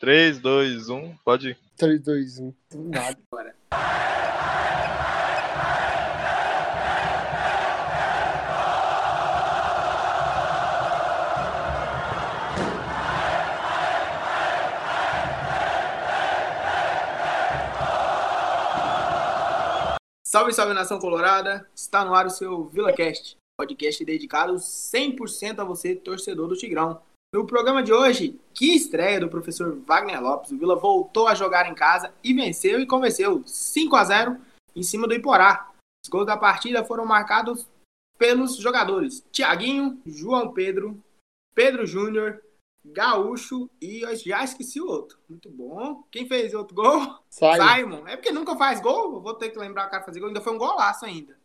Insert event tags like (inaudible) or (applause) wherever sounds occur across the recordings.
3, 2, 1, pode ir. 3, 2, 1. Nada. Bora. Salve, salve nação colorada! Está no ar o seu VilaCast, podcast dedicado 100% a você, torcedor do Tigrão. No programa de hoje, que estreia do professor Wagner Lopes. O Vila voltou a jogar em casa e venceu e convenceu 5 a 0 em cima do Iporá. Os gols da partida foram marcados pelos jogadores Tiaguinho, João Pedro, Pedro Júnior, Gaúcho e eu já esqueci o outro. Muito bom. Quem fez outro gol? Simon. Simon. É porque nunca faz gol, vou ter que lembrar o cara fazer gol. Ainda foi um golaço ainda.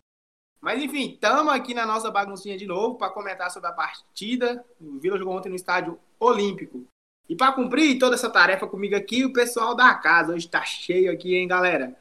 Mas enfim, estamos aqui na nossa baguncinha de novo para comentar sobre a partida. O Vila jogou ontem no estádio Olímpico. E para cumprir toda essa tarefa comigo aqui, o pessoal da casa. Hoje tá cheio aqui, hein, galera?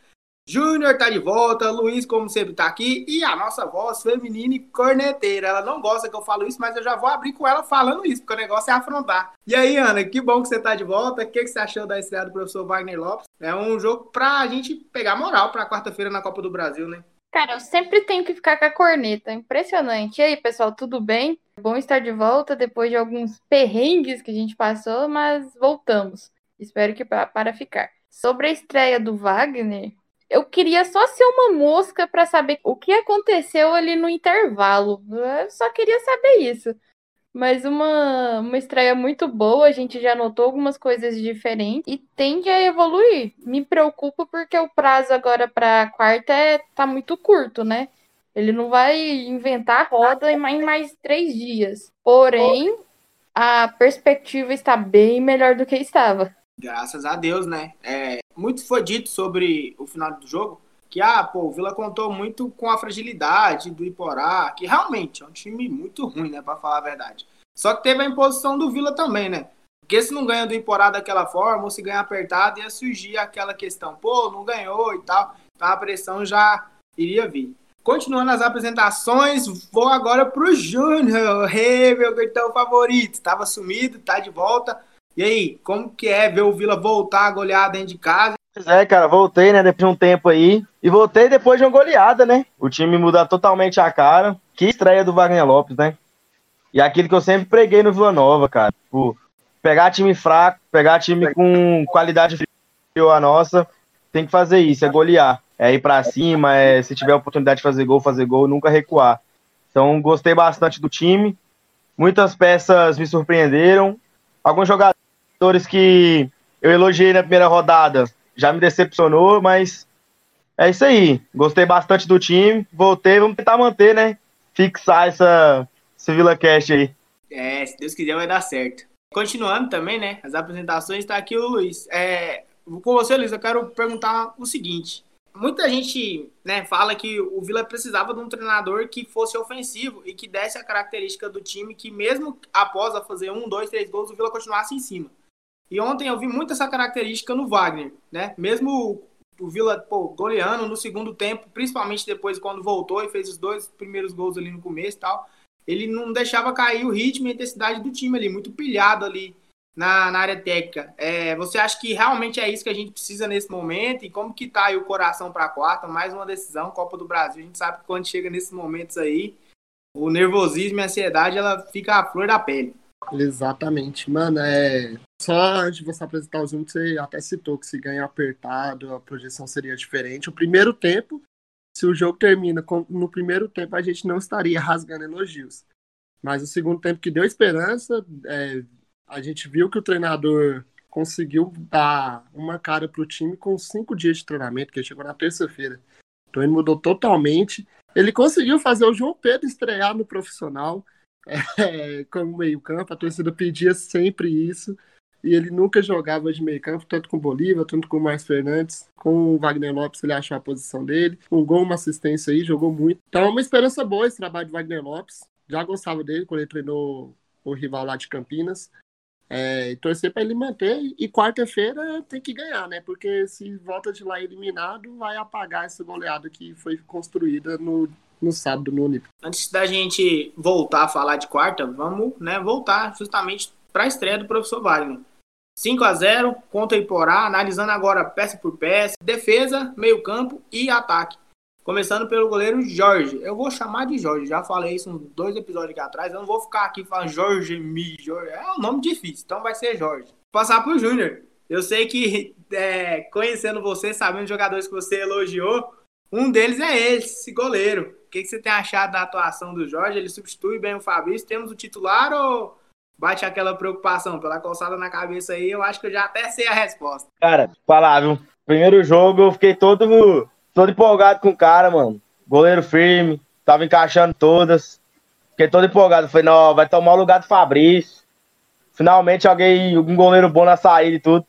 Júnior tá de volta, Luiz, como sempre, tá aqui, e a nossa voz feminina e corneteira. Ela não gosta que eu falo isso, mas eu já vou abrir com ela falando isso, porque o negócio é afrontar. E aí, Ana, que bom que você tá de volta. O que, que você achou da estreia do professor Wagner Lopes? É um jogo pra gente pegar moral pra quarta-feira na Copa do Brasil, né? Cara, eu sempre tenho que ficar com a corneta. Impressionante. E aí, pessoal, tudo bem? É bom estar de volta depois de alguns perrengues que a gente passou, mas voltamos. Espero que pa- para ficar. Sobre a estreia do Wagner, eu queria só ser uma mosca para saber o que aconteceu ali no intervalo. Eu só queria saber isso. Mas uma, uma estreia muito boa, a gente já notou algumas coisas diferentes e tende a evoluir. Me preocupo porque o prazo agora para quarta é, tá muito curto, né? Ele não vai inventar roda em mais, em mais três dias. Porém, a perspectiva está bem melhor do que estava. Graças a Deus, né? É, muito foi dito sobre o final do jogo que ah, pô, o Vila contou muito com a fragilidade do Iporá, que realmente é um time muito ruim, né, para falar a verdade. Só que teve a imposição do Vila também, né? Porque se não ganha do Iporá daquela forma, ou se ganhar apertado, ia surgir aquela questão, pô, não ganhou e tal. Então a pressão já iria vir. Continuando as apresentações, vou agora pro Júnior, (laughs) hey, meu cartão favorito. Estava sumido, tá de volta. E aí, como que é ver o Vila voltar a golear dentro de casa? Pois é, cara, voltei, né, depois de um tempo aí. E voltei depois de uma goleada, né? O time muda totalmente a cara. Que estreia do Wagner Lopes, né? E aquilo que eu sempre preguei no Vila Nova, cara. Tipo, pegar time fraco, pegar time com qualidade inferior a nossa, tem que fazer isso, é golear. É ir pra cima, é, se tiver oportunidade de fazer gol, fazer gol, nunca recuar. Então, gostei bastante do time. Muitas peças me surpreenderam. Alguns jogadores que eu elogiei na primeira rodada já me decepcionou, mas é isso aí. Gostei bastante do time. Voltei, vamos tentar manter, né? Fixar essa, esse Vila Cash aí. É, se Deus quiser vai dar certo. Continuando também, né? As apresentações, tá aqui o Luiz. É, com você, Luiz, eu quero perguntar o seguinte. Muita gente né, fala que o Vila precisava de um treinador que fosse ofensivo e que desse a característica do time que, mesmo após a fazer um, dois, três gols, o Vila continuasse em cima. E ontem eu vi muito essa característica no Wagner, né? Mesmo o Vila pô, goleando no segundo tempo, principalmente depois quando voltou e fez os dois primeiros gols ali no começo e tal, ele não deixava cair o ritmo e a intensidade do time ali, muito pilhado ali na, na área técnica. É, você acha que realmente é isso que a gente precisa nesse momento? E como que tá aí o coração para a quarta? Mais uma decisão, Copa do Brasil. A gente sabe que quando chega nesses momentos aí, o nervosismo e a ansiedade, ela fica à flor da pele. Exatamente. Mano, é. Só antes de você apresentar os números, você até citou que se ganha apertado, a projeção seria diferente. O primeiro tempo, se o jogo termina com... no primeiro tempo, a gente não estaria rasgando elogios. Mas o segundo tempo que deu esperança, é... a gente viu que o treinador conseguiu dar uma cara pro time com cinco dias de treinamento, que chegou na terça-feira. Então ele mudou totalmente. Ele conseguiu fazer o João Pedro estrear no profissional (laughs) é, como meio-campo. A torcida pedia sempre isso. E ele nunca jogava de meio-campo, tanto com o Bolívar, tanto com o Marcos Fernandes. Com o Wagner Lopes, ele achou a posição dele. Um gol, uma assistência aí, jogou muito. Então é uma esperança boa esse trabalho de Wagner Lopes. Já gostava dele quando ele treinou o rival lá de Campinas. É, e torcer para ele manter. E quarta-feira tem que ganhar, né? Porque se volta de lá eliminado, vai apagar essa goleada que foi construída no, no sábado no Olímpico. Antes da gente voltar a falar de quarta, vamos né, voltar justamente para a estreia do professor Wagner. 5 a 0 contra o Iporá, analisando agora peça por peça, defesa, meio-campo e ataque. Começando pelo goleiro Jorge. Eu vou chamar de Jorge, já falei isso uns dois episódios aqui atrás. Eu não vou ficar aqui falando Jorge Mi, Jorge. É um nome difícil, então vai ser Jorge. Passar pro Júnior. Eu sei que, (laughs) é, conhecendo você, sabendo os jogadores que você elogiou, um deles é esse goleiro. O que, que você tem achado da atuação do Jorge? Ele substitui bem o Fabrício? Temos o titular ou bate aquela preocupação pela calçada na cabeça aí? Eu acho que eu já até sei a resposta. Cara, falar, viu? Primeiro jogo eu fiquei todo todo empolgado com o cara, mano. Goleiro firme, tava encaixando todas. Fiquei todo empolgado. Falei, não, vai tomar o lugar do Fabrício. Finalmente alguém, um goleiro bom na saída e tudo.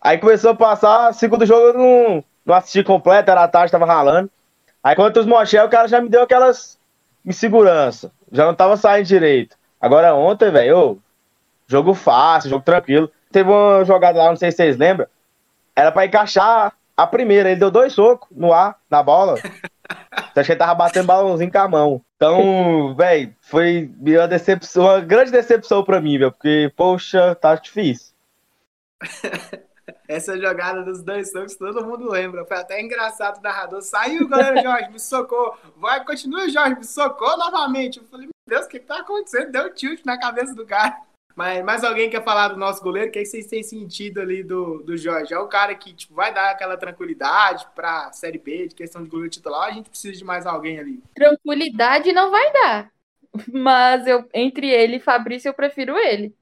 Aí começou a passar, segundo jogo eu não, não assisti completo, era tarde, tava ralando. Aí contra os Mochel, o cara já me deu aquelas insegurança. Já não tava saindo direito. Agora ontem, velho, jogo fácil, jogo tranquilo. Teve uma jogada lá, não sei se vocês lembram. Era pra encaixar a primeira, ele deu dois socos no ar, na bola. (laughs) Acho que ele tava batendo balãozinho com a mão. Então, velho, foi uma decepção, uma grande decepção pra mim, velho, porque, poxa, tá difícil. (laughs) Essa jogada dos dois socos todo mundo lembra. Foi até engraçado o narrador. Saiu o goleiro Jorge, me socou. Vai, continua, Jorge, me socou novamente. Eu falei, meu Deus, o que, que tá acontecendo? Deu tilt na cabeça do cara. Mas mais alguém quer falar do nosso goleiro? O que, vocês têm sentido ali do, do Jorge? É o cara que tipo, vai dar aquela tranquilidade para Série B, de questão de goleiro titular, a gente precisa de mais alguém ali? Tranquilidade não vai dar. Mas eu, entre ele e Fabrício, eu prefiro ele.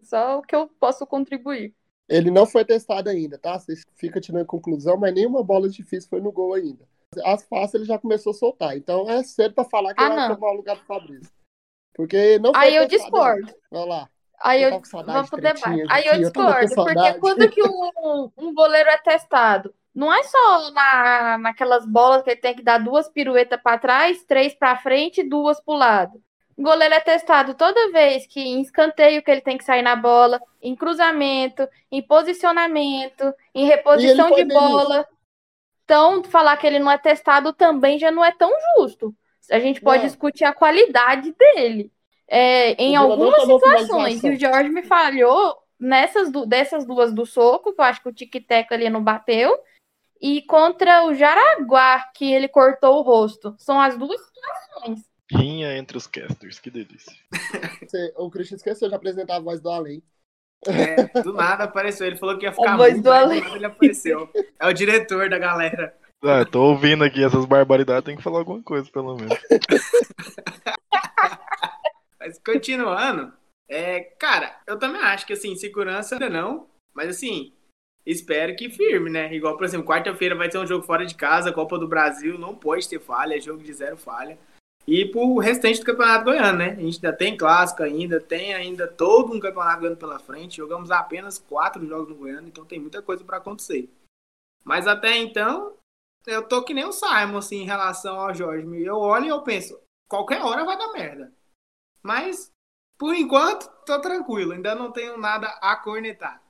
Só o que eu posso contribuir. Ele não foi testado ainda, tá? Vocês ficam tirando conclusão, mas nenhuma bola difícil foi no gol ainda. As fáceis ele já começou a soltar. Então é cedo para falar que ah, ele vai tomar o lugar do Fabrício. Porque não foi Aí eu discordo. Ainda. Olha lá. Aí eu, vamos pro debate. Aí eu discordo, porque quando que um, um goleiro é testado? Não é só na, naquelas bolas que ele tem que dar duas piruetas para trás, três para frente e duas para o lado. O goleiro é testado toda vez que em escanteio que ele tem que sair na bola, em cruzamento, em posicionamento, em reposição de bola. Então, falar que ele não é testado também já não é tão justo. A gente pode não. discutir a qualidade dele. É, em algumas situações, e o Jorge me falhou nessas dessas duas do soco, que eu acho que o tic-tac ali não bateu, e contra o Jaraguá, que ele cortou o rosto. São as duas situações. Rinha entre os casters, que delícia. o Christian esqueceu de apresentar a voz do além. É, do nada apareceu. Ele falou que ia ficar a voz muito, do além. ele apareceu. É o diretor da galera. Ah, tô ouvindo aqui essas barbaridades, tem que falar alguma coisa, pelo menos. (laughs) Mas continuando, é, cara, eu também acho que assim, segurança ainda não, mas assim, espero que firme, né? Igual, por exemplo, quarta-feira vai ter um jogo fora de casa, Copa do Brasil, não pode ter falha, é jogo de zero falha. E pro restante do Campeonato Goiano, né? A gente ainda tem clássico ainda, tem ainda todo um Campeonato Goiano pela frente. Jogamos apenas quatro jogos no Goiano, então tem muita coisa para acontecer. Mas até então, eu tô que nem o Simon, assim, em relação ao Jorge. Eu olho e eu penso, qualquer hora vai dar merda. Mas, por enquanto, tô tranquilo. Ainda não tenho nada a cornetar.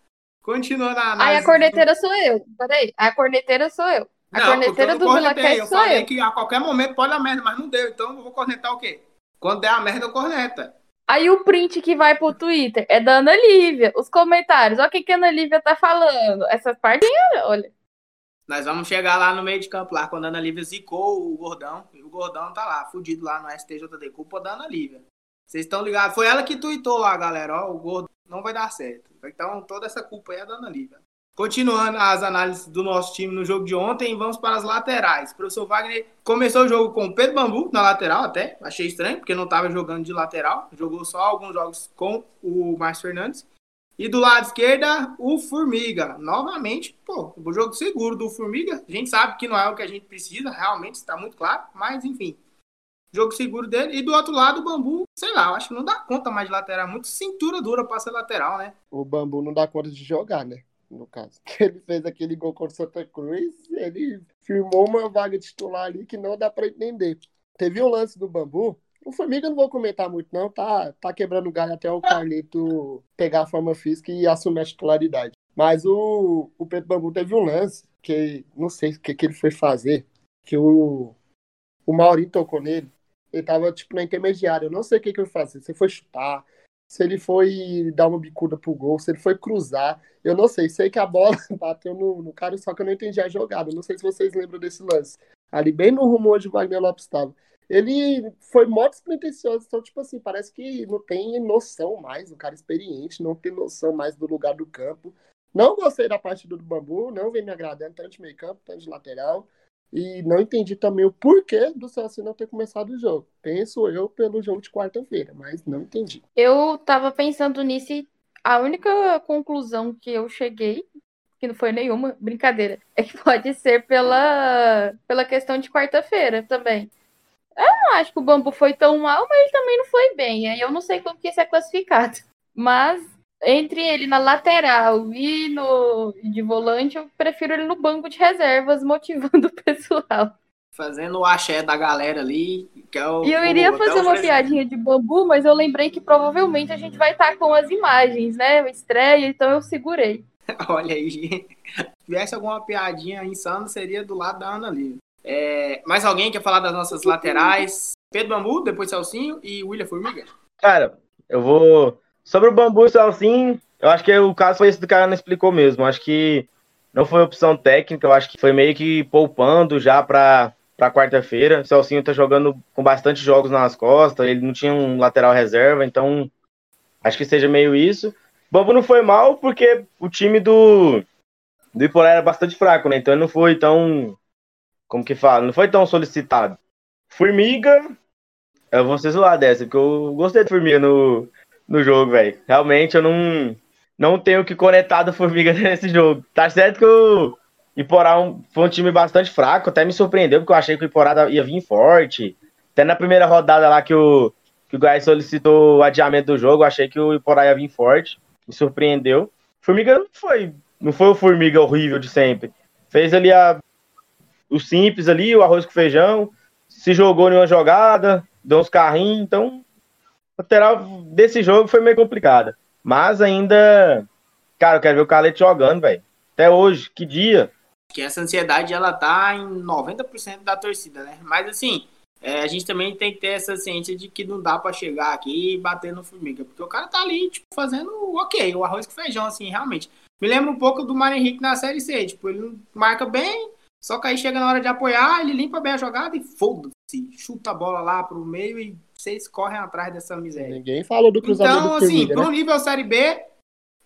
Continuando a análise. Aí a corneteira sou eu. Peraí. A corneteira sou eu. A não, corneteira do Vilacast eu sou falei eu. que a qualquer momento pode dar merda, mas não deu. Então eu vou cornetar o quê? Quando der a merda, eu corneta. Aí o print que vai pro Twitter é da Ana Lívia. Os comentários. Olha o que, que a Ana Lívia tá falando. Essas partinhas, olha. Nós vamos chegar lá no meio de campo, lá, quando a Ana Lívia zicou o Gordão. E o Gordão tá lá, fudido lá no STJD. Culpa da Ana Lívia. Vocês estão ligados? Foi ela que tweetou lá, galera. Ó, o gordo não vai dar certo. Então, toda essa culpa aí é da Ana Lívia. Continuando as análises do nosso time no jogo de ontem, vamos para as laterais. O professor Wagner começou o jogo com o Pedro Bambu na lateral, até. Achei estranho, porque não estava jogando de lateral. Jogou só alguns jogos com o Márcio Fernandes. E do lado esquerdo, o Formiga. Novamente, pô, o jogo seguro do Formiga. A gente sabe que não é o que a gente precisa, realmente está muito claro. Mas, enfim, jogo seguro dele. E do outro lado, o Bambu, sei lá, eu acho que não dá conta mais de lateral. Muito cintura dura pra ser lateral, né? O Bambu não dá conta de jogar, né? No caso. (laughs) Ele fez aquele gol contra o Santa Cruz, ele firmou uma vaga titular ali que não dá pra entender. Teve um lance do Bambu. O Formiga não vou comentar muito, não. Tá, tá quebrando galho até o Carlito pegar a forma física e assumir a titularidade. Mas o, o Pedro Bambu teve um lance que não sei o que, que ele foi fazer. Que o, o Maurinho tocou nele ele tava, tipo, na intermediária. Eu não sei o que, que eu fazer. Se foi chutar, se ele foi dar uma bicuda pro gol, se ele foi cruzar. Eu não sei, sei que a bola (laughs) bateu no, no cara, só que eu não entendi a jogada. Não sei se vocês lembram desse lance. Ali bem no rumo onde o Wagner Lopes estava. Ele foi mó despretensioso, então, tipo assim, parece que não tem noção mais, um cara experiente, não tem noção mais do lugar do campo. Não gostei da partida do Bambu, não vem me agradando, tanto de meio campo, tanto de lateral. E não entendi também o porquê do Celso não ter começado o jogo. Penso eu pelo jogo de quarta-feira, mas não entendi. Eu tava pensando nisso e a única conclusão que eu cheguei, que não foi nenhuma brincadeira, (laughs) é que pode ser pela, pela questão de quarta-feira também. Eu não acho que o Bambu foi tão mal, mas ele também não foi bem. Aí eu não sei como que isso é classificado. Mas entre ele na lateral e no de volante, eu prefiro ele no banco de reservas, (laughs) motivando o pessoal. Fazendo o axé da galera ali. Que é o, E eu iria o- fazer uma piadinha de bambu, mas eu lembrei que provavelmente a gente vai estar com as imagens, né? Estreia, então eu segurei. (laughs) Olha aí. Se tivesse alguma piadinha insana, seria do lado da Ana Lívia. É, mais alguém quer falar das nossas laterais? Pedro Bambu, depois Celcinho e William Formiga. Cara, eu vou. Sobre o bambu Celcinho, eu acho que o caso foi esse do cara não explicou mesmo. Acho que não foi opção técnica, eu acho que foi meio que poupando já pra, pra quarta-feira. O Celcinho tá jogando com bastante jogos nas costas, ele não tinha um lateral reserva, então acho que seja meio isso. Bambu não foi mal porque o time do, do Iporá era bastante fraco, né? Então ele não foi tão. Como que fala? Não foi tão solicitado. Formiga, eu vou zoar dessa, porque eu gostei de Formiga no, no jogo, velho. Realmente eu não, não tenho que conectar do Formiga (laughs) nesse jogo. Tá certo que o Iporá um- foi um time bastante fraco, até me surpreendeu, porque eu achei que o Iporá ia vir forte. Até na primeira rodada lá que o, que o Goiás solicitou o adiamento do jogo, eu achei que o Iporá ia vir forte. Me surpreendeu. Formiga não foi, não foi o Formiga horrível de sempre. Fez ali a, o simples ali, o arroz com feijão, se jogou em uma jogada, deu uns carrinhos, então lateral desse jogo foi meio complicada. Mas ainda, cara, eu quero ver o Calete jogando, velho. Até hoje, que dia. Que essa ansiedade, ela tá em 90% da torcida, né? Mas assim, é, a gente também tem que ter essa ciência de que não dá pra chegar aqui e bater no Formiga. Porque o cara tá ali, tipo, fazendo ok, o arroz com feijão, assim, realmente. Me lembra um pouco do Mário Henrique na Série C. Tipo, ele marca bem, só que aí chega na hora de apoiar, ele limpa bem a jogada e foda-se. Chuta a bola lá pro meio e vocês correm atrás dessa miséria. Ninguém falou do cruzamento Então, do assim, Formiga, pro né? nível Série B.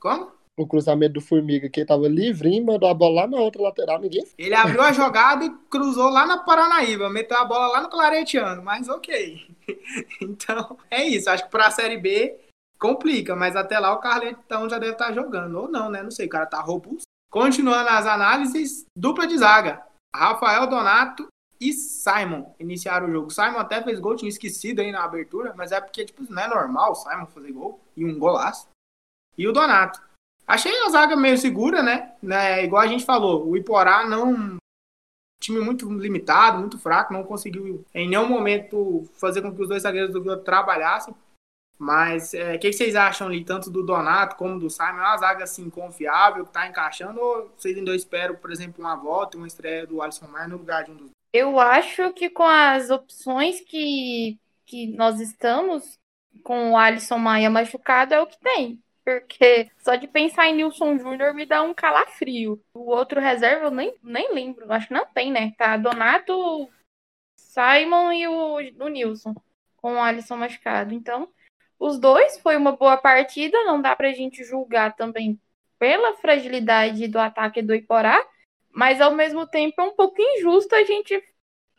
Como? O cruzamento do Formiga, que ele tava livrinho, mandou a bola lá na outra lateral, ninguém Ele abriu a jogada e cruzou lá na Paranaíba, meteu a bola lá no Claretiano, mas ok. (laughs) Então, é isso. Acho que pra Série B complica, mas até lá o Carletão já deve estar jogando. Ou não, né? Não sei, o cara tá robusto. Continuando as análises, dupla de zaga. Rafael Donato e Simon iniciaram o jogo. Simon até fez gol, tinha esquecido aí na abertura, mas é porque, tipo, não é normal o Simon fazer gol e um golaço. E o Donato. Achei a zaga meio segura, né? né? Igual a gente falou, o Iporá não. Time muito limitado, muito fraco, não conseguiu em nenhum momento fazer com que os dois zagueiros do Vila trabalhassem. Mas é, o que, que vocês acham ali, tanto do Donato como do Simon? É uma zaga assim confiável, que tá encaixando? Ou vocês ainda esperam, por exemplo, uma volta, uma estreia do Alisson Maia no lugar de um dos Eu acho que com as opções que, que nós estamos, com o Alisson Maia machucado, é o que tem. Porque só de pensar em Nilson Júnior me dá um calafrio. O outro reserva eu nem, nem lembro. Acho que não tem, né? Tá Donato, Simon e o, o Nilson com o Alisson machucado. Então, os dois foi uma boa partida. Não dá pra gente julgar também pela fragilidade do ataque do Iporá. Mas ao mesmo tempo é um pouco injusto a gente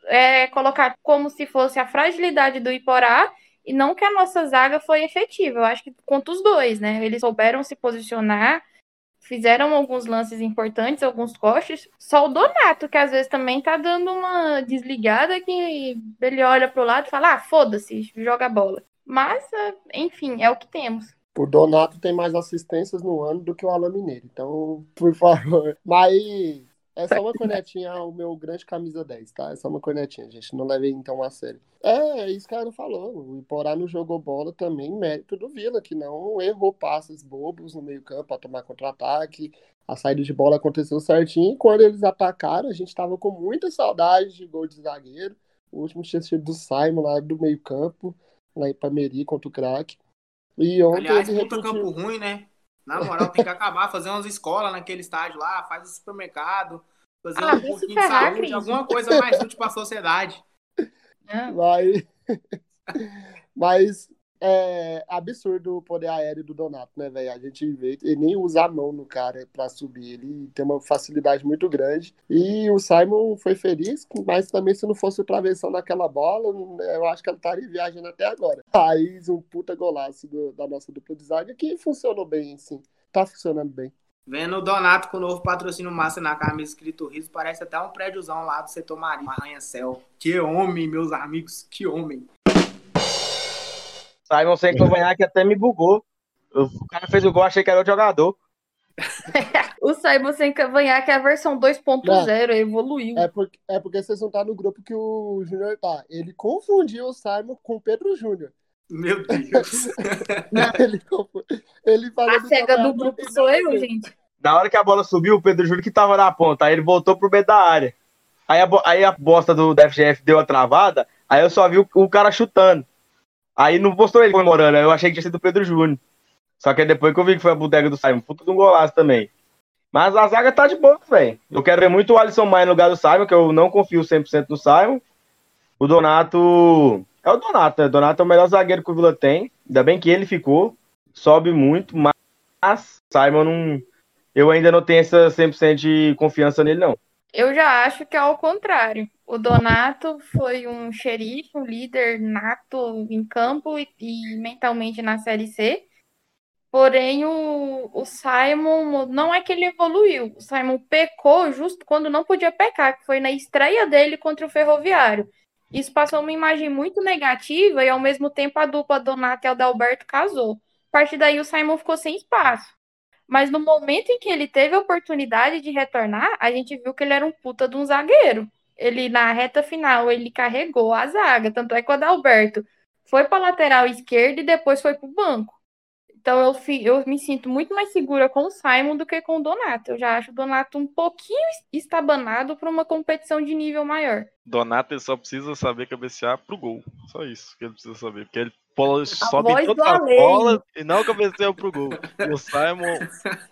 é, colocar como se fosse a fragilidade do Iporá e não que a nossa zaga foi efetiva. Eu acho que contra os dois, né? Eles souberam se posicionar, fizeram alguns lances importantes, alguns cortes. Só o Donato, que às vezes também tá dando uma desligada que ele olha pro lado e fala: ah, foda-se, joga a bola. Mas, ah, enfim, é o que temos. O Donato tem mais assistências no ano do que o Alan Mineiro. Então, por favor. Mas é só uma cornetinha ao meu grande camisa 10, tá? É só uma cornetinha, gente. Não levei então a sério. É, é isso que a Ana falou. O Iporá não jogou bola também, mérito do Vila, que não errou passes bobos no meio-campo para tomar contra-ataque. A saída de bola aconteceu certinho. E quando eles atacaram, a gente tava com muita saudade de gol de zagueiro. O último tinha sido do Simon lá do meio-campo, lá em Pameri contra o craque. E ontem Aliás, ele repetiu. campo ruim, né? Na moral, tem que acabar, fazer umas escolas naquele estádio lá, faz um supermercado, fazer Ah, um vai pouquinho de saúde, Cris. alguma coisa mais útil pra sociedade. né? Mas, mas é absurdo o poder aéreo do Donato, né, velho? A gente vê, ele nem usa a mão no cara pra subir, ele tem uma facilidade muito grande. E o Simon foi feliz, mas também se não fosse o travessão daquela bola, eu acho que ele estaria viajando até agora. Raiz, um puta golaço do- da nossa dupla de zaga que funcionou bem, sim. Tá funcionando bem. Vendo o Donato com o novo patrocínio massa na camisa escrito riso, parece até um prédiozão lá do setor marítimo, arranha-céu. Que homem, meus amigos, que homem. Simon sem convanhar até me bugou. O cara fez o gol, achei que era outro jogador. (laughs) O Simon sem cavanhaque é a versão 2.0, evoluiu. É porque, é porque vocês não estão no grupo que o Júnior tá. Ele confundiu o Simon com o Pedro Júnior. Meu Deus. (laughs) Ele, ele falou A cega do grupo sou eu, gente. Na hora que a bola subiu, o Pedro Júnior que tava na ponta. Aí ele voltou pro meio da área. Aí a, aí a bosta do, da FGF deu a travada. Aí eu só vi o, o cara chutando. Aí não postou ele comemorando. Eu achei que tinha sido o Pedro Júnior. Só que depois que eu vi que foi a bodega do Simon. Puta de um golaço também. Mas a zaga tá de boa, velho. Eu quero ver muito o Alisson Maia no lugar do Simon, que eu não confio 100% no Simon. O Donato. É o Donato, né? O Donato é o melhor zagueiro que o Vila tem. Ainda bem que ele ficou. Sobe muito, mas Simon não. Eu ainda não tenho essa 100% de confiança nele, não. Eu já acho que é ao contrário. O Donato foi um xerife, um líder nato em campo e, e mentalmente na Série C. Porém, o, o Simon não é que ele evoluiu. O Simon pecou justo quando não podia pecar, que foi na estreia dele contra o Ferroviário. Isso passou uma imagem muito negativa e, ao mesmo tempo, a dupla Donato e Adalberto casou. A partir daí, o Simon ficou sem espaço. Mas no momento em que ele teve a oportunidade de retornar, a gente viu que ele era um puta de um zagueiro. Ele, na reta final, ele carregou a zaga. Tanto é que o Adalberto foi para lateral esquerda e depois foi para o banco. Então eu, eu me sinto muito mais segura com o Simon do que com o Donato. Eu já acho o Donato um pouquinho estabanado para uma competição de nível maior. Donato ele só precisa saber cabecear pro gol. Só isso que ele precisa saber. Porque ele bola, sobe as além. bolas e não cabeceia pro gol. E o Simon,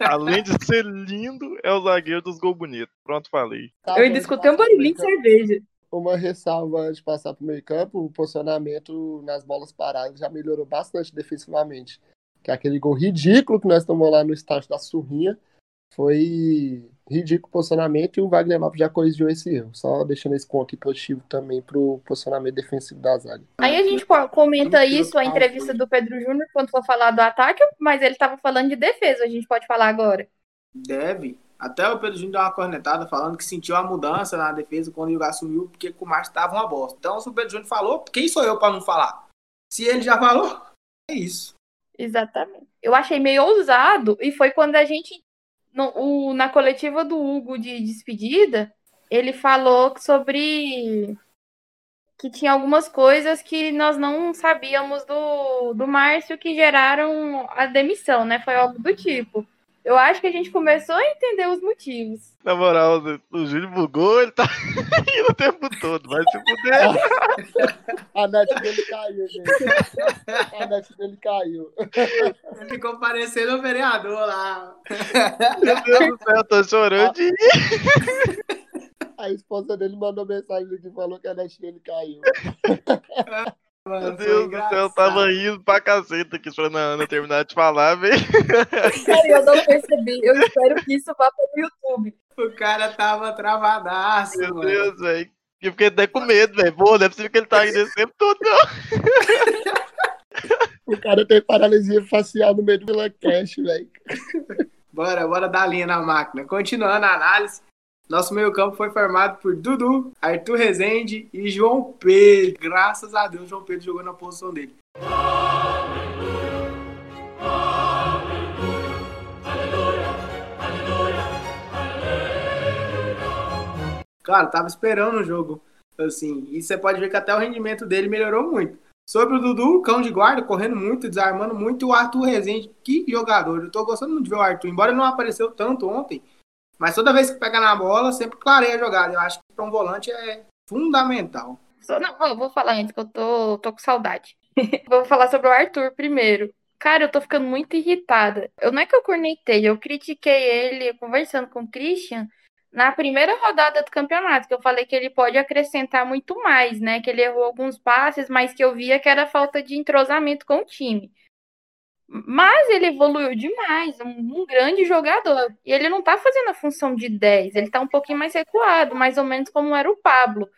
além de ser lindo, é o zagueiro dos gols bonitos. Pronto, falei. Tá eu ainda escutei um barulhinho de cerveja. Uma ressalva antes de passar para o meio campo, o posicionamento nas bolas paradas já melhorou bastante defensivamente. Que é aquele gol ridículo que nós tomamos lá no estádio da Surrinha foi ridículo o posicionamento e o Wagner Lopes já corrigiu esse erro. Só deixando esse ponto aqui positivo também pro posicionamento defensivo da zaga. Aí a gente co- comenta isso, a entrevista do Pedro Júnior, quando for falar do ataque, mas ele estava falando de defesa, a gente pode falar agora. Deve. Até o Pedro Júnior deu uma cornetada falando que sentiu a mudança na defesa quando o Igor assumiu, porque com o Márcio tava uma bosta. Então, se o Pedro Júnior falou, quem sou eu para não falar? Se ele já falou, é isso. Exatamente. Eu achei meio ousado, e foi quando a gente, no- o- na coletiva do Hugo de despedida, ele falou sobre que tinha algumas coisas que nós não sabíamos do, do Márcio que geraram a demissão, né? Foi algo do tipo. Eu acho que a gente começou a entender os motivos. Na moral, o Júlio bugou, ele tá (laughs) indo o tempo todo. Vai se fuder. (laughs) A net dele caiu, gente. A net dele caiu. Ele ficou parecendo o vereador lá. Meu Deus do céu, eu tô chorando de. A esposa dele mandou mensagem aqui e falou que a net dele caiu. (laughs) Meu Mano, Deus do céu, eu tava rindo pra caceta aqui, esperando a Ana terminar de falar, velho. Eu não percebi. Eu espero que isso vá para o YouTube. O cara tava travadaço, Meu mano. Deus, velho. Eu fiquei até com medo, velho. Pô, não é possível que ele tá rindo esse tempo todo, não. O cara tem paralisia facial no meio do Vila Cash, velho. Bora, bora dar linha na máquina. Continuando a análise, nosso meio-campo foi formado por Dudu, Arthur Rezende e João Pedro. Graças a Deus, João Pedro jogou na posição dele. Cara, tava esperando o jogo. Assim, e você pode ver que até o rendimento dele melhorou muito. Sobre o Dudu, cão de guarda, correndo muito, desarmando muito. O Arthur Rezende, que jogador. Eu tô gostando muito de ver o Arthur, embora não apareceu tanto ontem. Mas toda vez que pega na bola, sempre clareia a jogada. Eu acho que para um volante é fundamental. Não, eu vou falar antes, que eu tô, tô com saudade. (laughs) vou falar sobre o Arthur primeiro. Cara, eu tô ficando muito irritada. Eu não é que eu cornetei, eu critiquei ele conversando com o Christian na primeira rodada do campeonato, que eu falei que ele pode acrescentar muito mais, né? Que ele errou alguns passes, mas que eu via que era falta de entrosamento com o time. Mas ele evoluiu demais, um, um, grande jogador. E ele não tá fazendo a função de 10, ele tá um pouquinho mais recuado, mais ou menos como era o Pablo.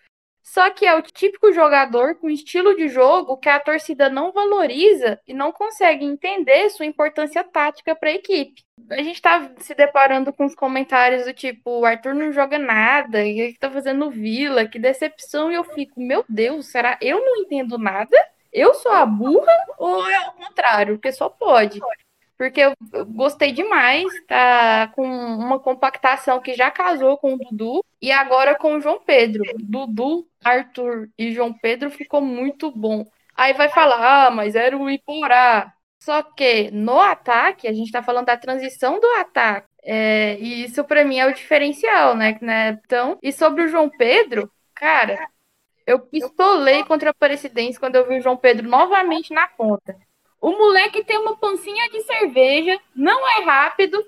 Só que é o típico jogador com estilo de jogo que a torcida não valoriza e não consegue entender sua importância tática para a equipe. A gente está se deparando com os comentários do tipo: o Arthur não joga nada, e que tá fazendo Vila, que decepção. E eu fico: meu Deus, será eu não entendo nada? Eu sou a burra ou é o contrário? Porque só pode porque eu gostei demais, tá com uma compactação que já casou com o Dudu e agora com o João Pedro. Dudu, Arthur e João Pedro ficou muito bom. Aí vai falar, ah, mas era o Iporá. Só que no ataque, a gente tá falando da transição do ataque. É, e isso para mim é o diferencial, né? né? Então, e sobre o João Pedro, cara, eu pistolei contra a Aparecidense quando eu vi o João Pedro novamente na conta. O moleque tem uma pancinha de cerveja, não é rápido.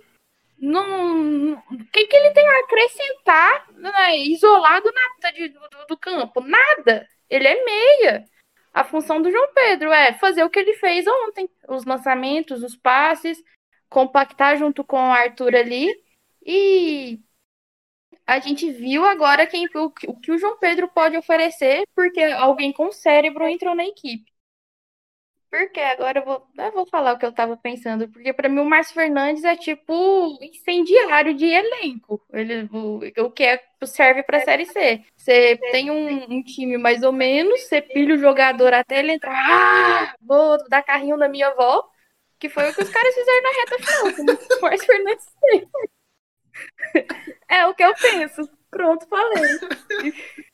Não... O que, que ele tem a acrescentar né, isolado na de, do, do campo? Nada. Ele é meia. A função do João Pedro é fazer o que ele fez ontem: os lançamentos, os passes, compactar junto com o Arthur ali. E a gente viu agora quem, o, o que o João Pedro pode oferecer, porque alguém com cérebro entrou na equipe. Porque agora eu vou, eu vou falar o que eu tava pensando, porque para mim o Márcio Fernandes é tipo incendiário de elenco. Ele, o, o que é, serve para Série C. Você tem um, um, time mais ou menos, você pilha o jogador até ele entrar, ah, vou dar carrinho na minha avó, que foi o que os caras fizeram na reta final. o Márcio Fernandes tem. É o que eu penso. Pronto, falei.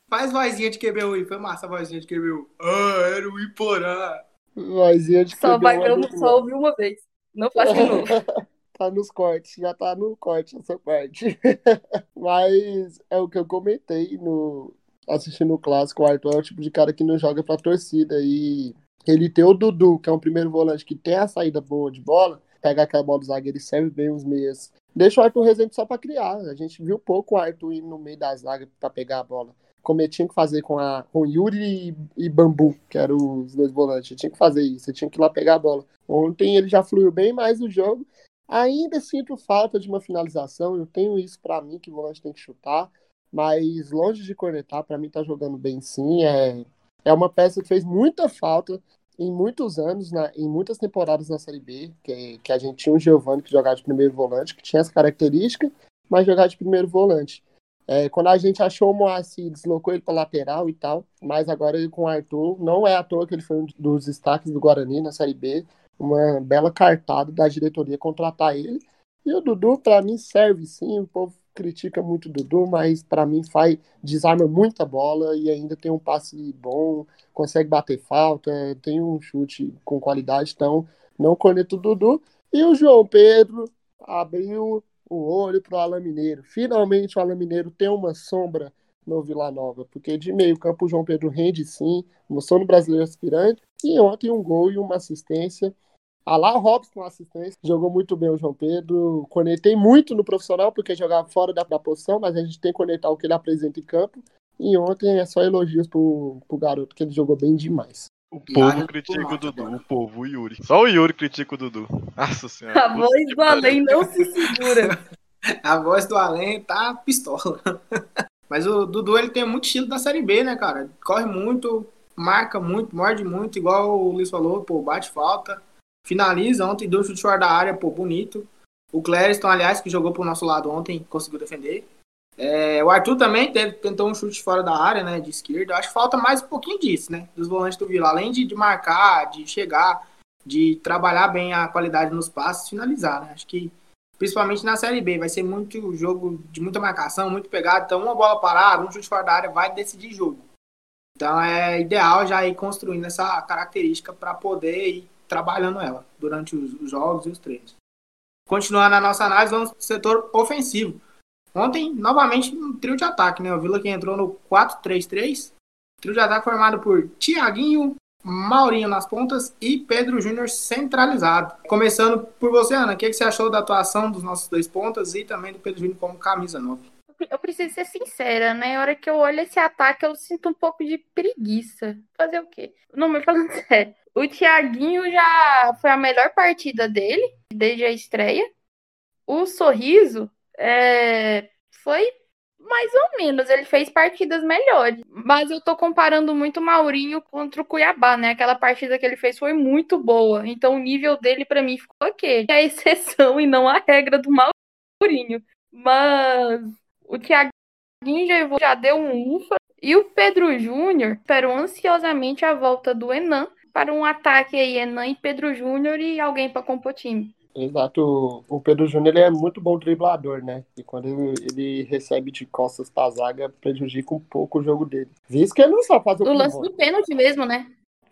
Faz vozinha de QBU aí, foi massa a vozinha de QBU. Ah, era o Iporá. Vozinha de só, vai, eu só ouvi uma vez. Não faço de novo. (laughs) tá nos cortes, já tá no corte essa parte. (laughs) Mas é o que eu comentei no assistindo o clássico. O Arthur é o tipo de cara que não joga pra torcida. E ele tem o Dudu, que é um primeiro volante que tem a saída boa de bola, pega aquela bola do zagueiro e serve bem os meias. Deixa o Arthur Rezende só pra criar. A gente viu pouco o Arthur ir no meio da zaga pra pegar a bola como tinha que fazer com, a, com Yuri e, e Bambu, que eram os dois volantes. tinha que fazer isso, você tinha que ir lá pegar a bola. Ontem ele já fluiu bem mais no jogo. Ainda sinto falta de uma finalização, eu tenho isso para mim, que o volante tem que chutar, mas longe de cornetar, para mim tá jogando bem sim. É, é uma peça que fez muita falta em muitos anos, na, em muitas temporadas na Série B, que, que a gente tinha um Giovanni que jogava de primeiro volante, que tinha essa característica, mas jogava de primeiro volante. É, quando a gente achou o Moacir, deslocou ele para lateral e tal, mas agora ele com o Arthur, não é à toa que ele foi um dos destaques do Guarani na Série B, uma bela cartada da diretoria contratar ele. E o Dudu, para mim, serve sim, o povo critica muito o Dudu, mas para mim faz, desarma muita bola e ainda tem um passe bom, consegue bater falta, tem um chute com qualidade, então não conecta o Dudu. E o João Pedro abriu o olho para o Alan Mineiro. Finalmente o Alan Mineiro tem uma sombra no Vila Nova, porque de meio campo o João Pedro rende sim, mostrou no Brasileiro Aspirante, e ontem um gol e uma assistência. A lá Robson com assistência, jogou muito bem o João Pedro, conectei muito no profissional, porque jogava fora da, da posição, mas a gente tem que conectar o que ele apresenta em campo, e ontem é só elogios pro, pro garoto, que ele jogou bem demais. O povo critica o Dudu, o povo, o Yuri. Só o Yuri critica o Dudu. Nossa senhora. A voz do além não se (laughs) segura. A voz do além tá pistola. Mas o Dudu, ele tem muito estilo da Série B, né, cara? Corre muito, marca muito, morde muito, igual o Luiz falou, pô, bate falta. Finaliza ontem, deu chute fora da área, pô, bonito. O Clériston, aliás, que jogou pro nosso lado ontem, conseguiu defender. É, o Arthur também teve, tentou um chute fora da área, né, de esquerda. Acho que falta mais um pouquinho disso, né, dos volantes do Vila. Além de, de marcar, de chegar, de trabalhar bem a qualidade nos passes, finalizar, né. Acho que, principalmente na Série B, vai ser muito jogo de muita marcação, muito pegado. Então, uma bola parada, um chute fora da área vai decidir jogo. Então, é ideal já ir construindo essa característica para poder ir trabalhando ela durante os, os jogos e os treinos. Continuando a nossa análise, vamos para o setor ofensivo. Ontem, novamente, um trio de ataque, né? O Vila que entrou no 4-3-3. Trio de ataque formado por Tiaguinho, Maurinho nas pontas e Pedro Júnior centralizado. Começando por você, Ana, o que, você achou da atuação dos nossos dois pontas e também do Pedro Júnior como camisa nova? Eu preciso ser sincera, né? A hora que eu olho esse ataque, eu sinto um pouco de preguiça. Fazer o quê? Não, mas falando (laughs) sério. O Thiaguinho já foi a melhor partida dele, desde a estreia. O Sorriso é, foi mais ou menos, ele fez partidas melhores. Mas eu tô comparando muito o Maurinho contra o Cuiabá, né? Aquela partida que ele fez foi muito boa. Então o nível dele para mim ficou ok. É a exceção e não a regra do Maurinho. Mas o Thiaguinho já deu um ufa. E o Pedro Júnior esperou ansiosamente a volta do Enan para um ataque aí, Enan e Pedro Júnior e alguém para compor time. Exato. O Pedro Júnior ele é muito bom driblador, né? E quando ele recebe de costas pra zaga, prejudica um pouco o jogo dele. Visto que ele não só faz o Do lance do pênalti mesmo, né?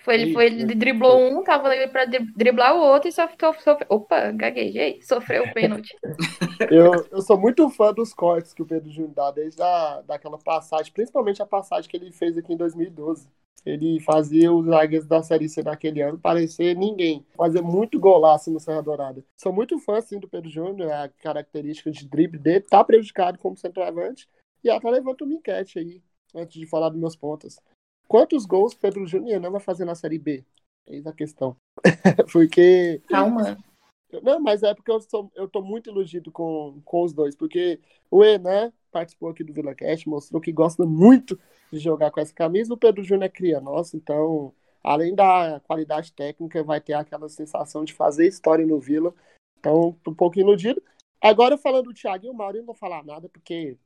Foi, ele, foi, ele driblou um, tava ali pra driblar o outro e só ficou. Sofre... Opa, gaguejei, sofreu o pênalti. (laughs) eu, eu sou muito fã dos cortes que o Pedro Júnior dá, desde a, daquela passagem, principalmente a passagem que ele fez aqui em 2012. Ele fazia os zagueiros da Série C naquele ano parecer ninguém. Fazer muito golaço no Serra Dourada. Sou muito fã, assim, do Pedro Júnior. A característica de drible dele tá prejudicado como centroavante. E até levanta uma enquete aí, antes de falar dos meus pontos. Quantos gols Pedro Júnior não vai fazer na Série B? Eis a questão. (laughs) porque... Calma. Não, mas é porque eu, sou, eu tô muito iludido com, com os dois. Porque o Enan participou aqui do Vila Cast, mostrou que gosta muito de jogar com essa camisa. O Pedro Júnior é cria nossa, então, além da qualidade técnica, vai ter aquela sensação de fazer história no Vila. Então, tô um pouquinho iludido. Agora, falando do Thiago e o Maurinho, não vou falar nada, porque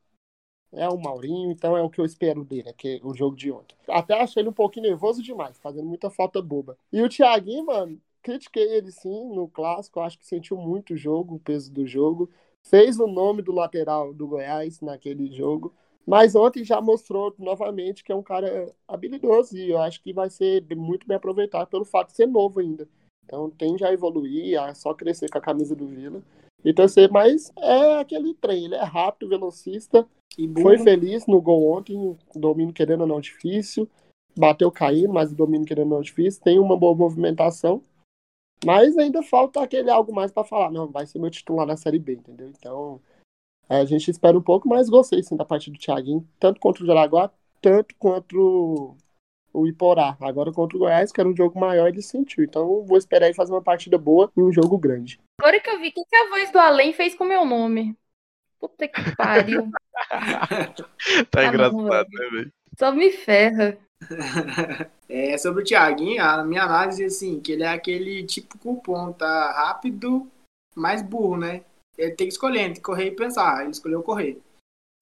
é o Maurinho, então é o que eu espero dele, né, que é o jogo de ontem. Até achei ele um pouquinho nervoso demais, fazendo muita falta boba. E o Thiaguinho, mano, critiquei ele sim no clássico, acho que sentiu muito o jogo, o peso do jogo. Fez o nome do lateral do Goiás naquele jogo. Mas ontem já mostrou novamente que é um cara habilidoso e eu acho que vai ser muito bem aproveitado pelo fato de ser novo ainda. Então tende a evoluir, a só crescer com a camisa do Vila e torcer, mas é aquele trem, ele é rápido, velocista, foi feliz no gol ontem, domínio querendo ou não difícil, bateu caindo, mas o domínio querendo ou não difícil, tem uma boa movimentação, mas ainda falta aquele algo mais para falar, não, vai ser meu titular na Série B, entendeu? Então a gente espera um pouco, mas gostei sim da partida do Thiaguinho, tanto contra o Jaraguá, tanto contra o, o Iporá. Agora contra o Goiás, que era um jogo maior, ele sentiu. Então vou esperar ele fazer uma partida boa e um jogo grande. Agora que eu vi, o que, que a voz do além fez com o meu nome? Puta que pariu. (laughs) tá engraçado, né, velho? Só me ferra. (laughs) É, sobre o Thiaguinho, a minha análise, assim, que ele é aquele típico ponta rápido, mais burro, né? ele tem que escolher entre correr e pensar. Ele escolheu correr.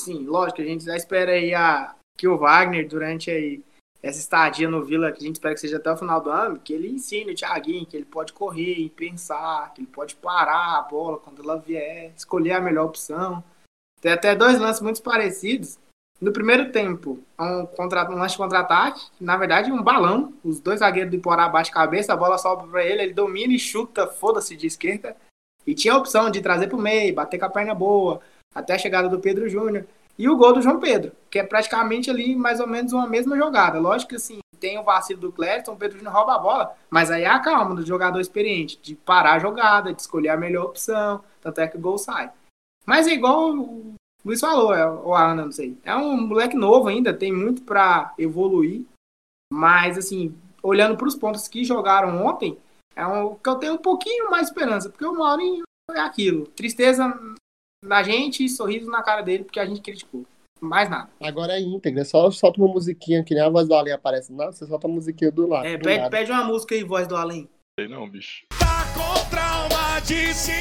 Sim, lógico, a gente já espera aí a, que o Wagner, durante aí essa estadia no Vila, que a gente espera que seja até o final do ano, que ele ensine o Thiaguinho que ele pode correr pensar, que ele pode parar a bola quando ela vier, escolher a melhor opção. Tem até dois lances muito parecidos. No primeiro tempo, um, contra, um lance de contra-ataque, na verdade, um balão. Os dois zagueiros do Iporá bate cabeça, a bola sobe para ele, ele domina e chuta, foda-se de esquerda. E tinha a opção de trazer para o meio, bater com a perna boa, até a chegada do Pedro Júnior. E o gol do João Pedro, que é praticamente ali mais ou menos uma mesma jogada. Lógico que assim, tem o vacilo do Clériton, o Pedro Júnior rouba a bola, mas aí é a calma do jogador experiente, de parar a jogada, de escolher a melhor opção, tanto é que o gol sai. Mas é igual o Luiz falou, ou a Ana, não sei. É um moleque novo ainda, tem muito para evoluir, mas assim, olhando para os pontos que jogaram ontem, é um, que eu tenho um pouquinho mais esperança, porque o Maurinho é aquilo. Tristeza na gente e sorriso na cara dele, porque a gente criticou. Mais nada. Agora é íntegra, só solta uma musiquinha que nem a voz do Além aparece. Não, você solta a musiquinha do lado. É, do pede, lado. pede uma música aí, voz do Além. Sei não, bicho. Tá com trauma de se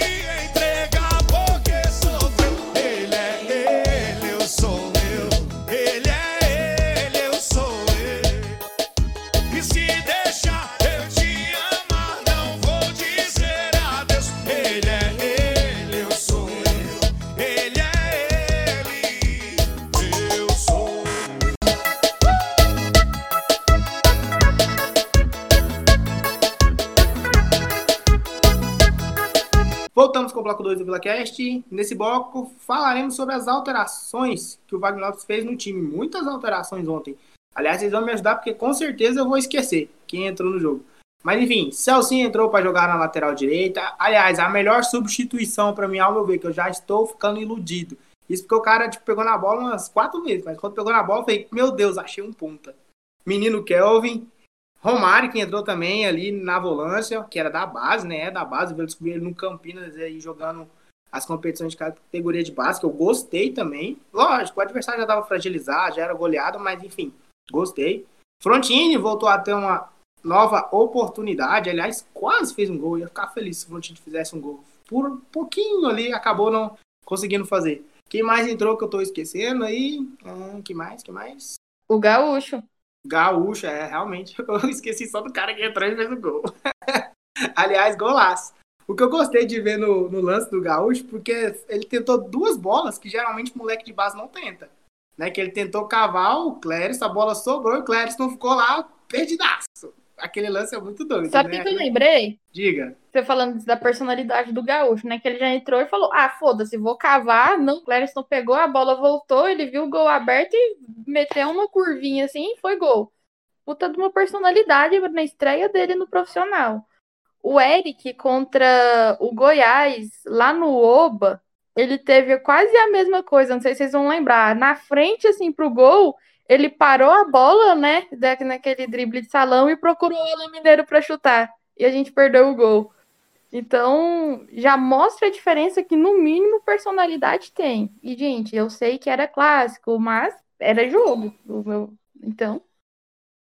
Voltamos com o bloco 2 do VilaCast. Nesse bloco falaremos sobre as alterações que o Wagner Lopes fez no time. Muitas alterações ontem. Aliás, vocês vão me ajudar porque com certeza eu vou esquecer. quem entrou no jogo. Mas enfim, Celcinho entrou para jogar na lateral direita. Aliás, a melhor substituição para mim, ao meu ver, que eu já estou ficando iludido. Isso porque o cara tipo, pegou na bola umas quatro vezes, mas quando pegou na bola, eu falei, meu Deus, achei um ponta. Menino Kelvin, Romário, que entrou também ali na volância, que era da base, né? É da base, eu descobri ele no Campinas aí jogando as competições de categoria de base, que eu gostei também. Lógico, o adversário já dava fragilizado, já era goleado, mas enfim, gostei. Frontini voltou a ter uma nova oportunidade, aliás, quase fez um gol, ia ficar feliz se o Frontini fizesse um gol. Por um pouquinho ali, acabou não conseguindo fazer. Quem mais entrou que eu tô esquecendo aí? Hum, que mais? Que mais? O Gaúcho. Gaúcho, é, realmente. (laughs) Eu esqueci só do cara que entrou e fez o gol. (laughs) Aliás, golaço. O que eu gostei de ver no, no, lance do Gaúcho, porque ele tentou duas bolas que geralmente moleque de base não tenta. Né? Que ele tentou cavar o Cléris, a bola sobrou e o Cléris não ficou lá perdidaço. Aquele lance é muito doido. Sabe o né? que, eu lembrei? Diga. Você falando da personalidade do Gaúcho, né? Que ele já entrou e falou: Ah, foda-se, vou cavar. Não, não pegou, a bola voltou, ele viu o gol aberto e meteu uma curvinha assim e foi gol. Puta de uma personalidade na estreia dele no profissional. O Eric contra o Goiás, lá no Oba, ele teve quase a mesma coisa, não sei se vocês vão lembrar. Na frente, assim, pro gol, ele parou a bola, né, naquele drible de salão e procurou o Alan Mineiro para chutar. E a gente perdeu o gol. Então, já mostra a diferença que, no mínimo, personalidade tem. E, gente, eu sei que era clássico, mas era jogo. Então.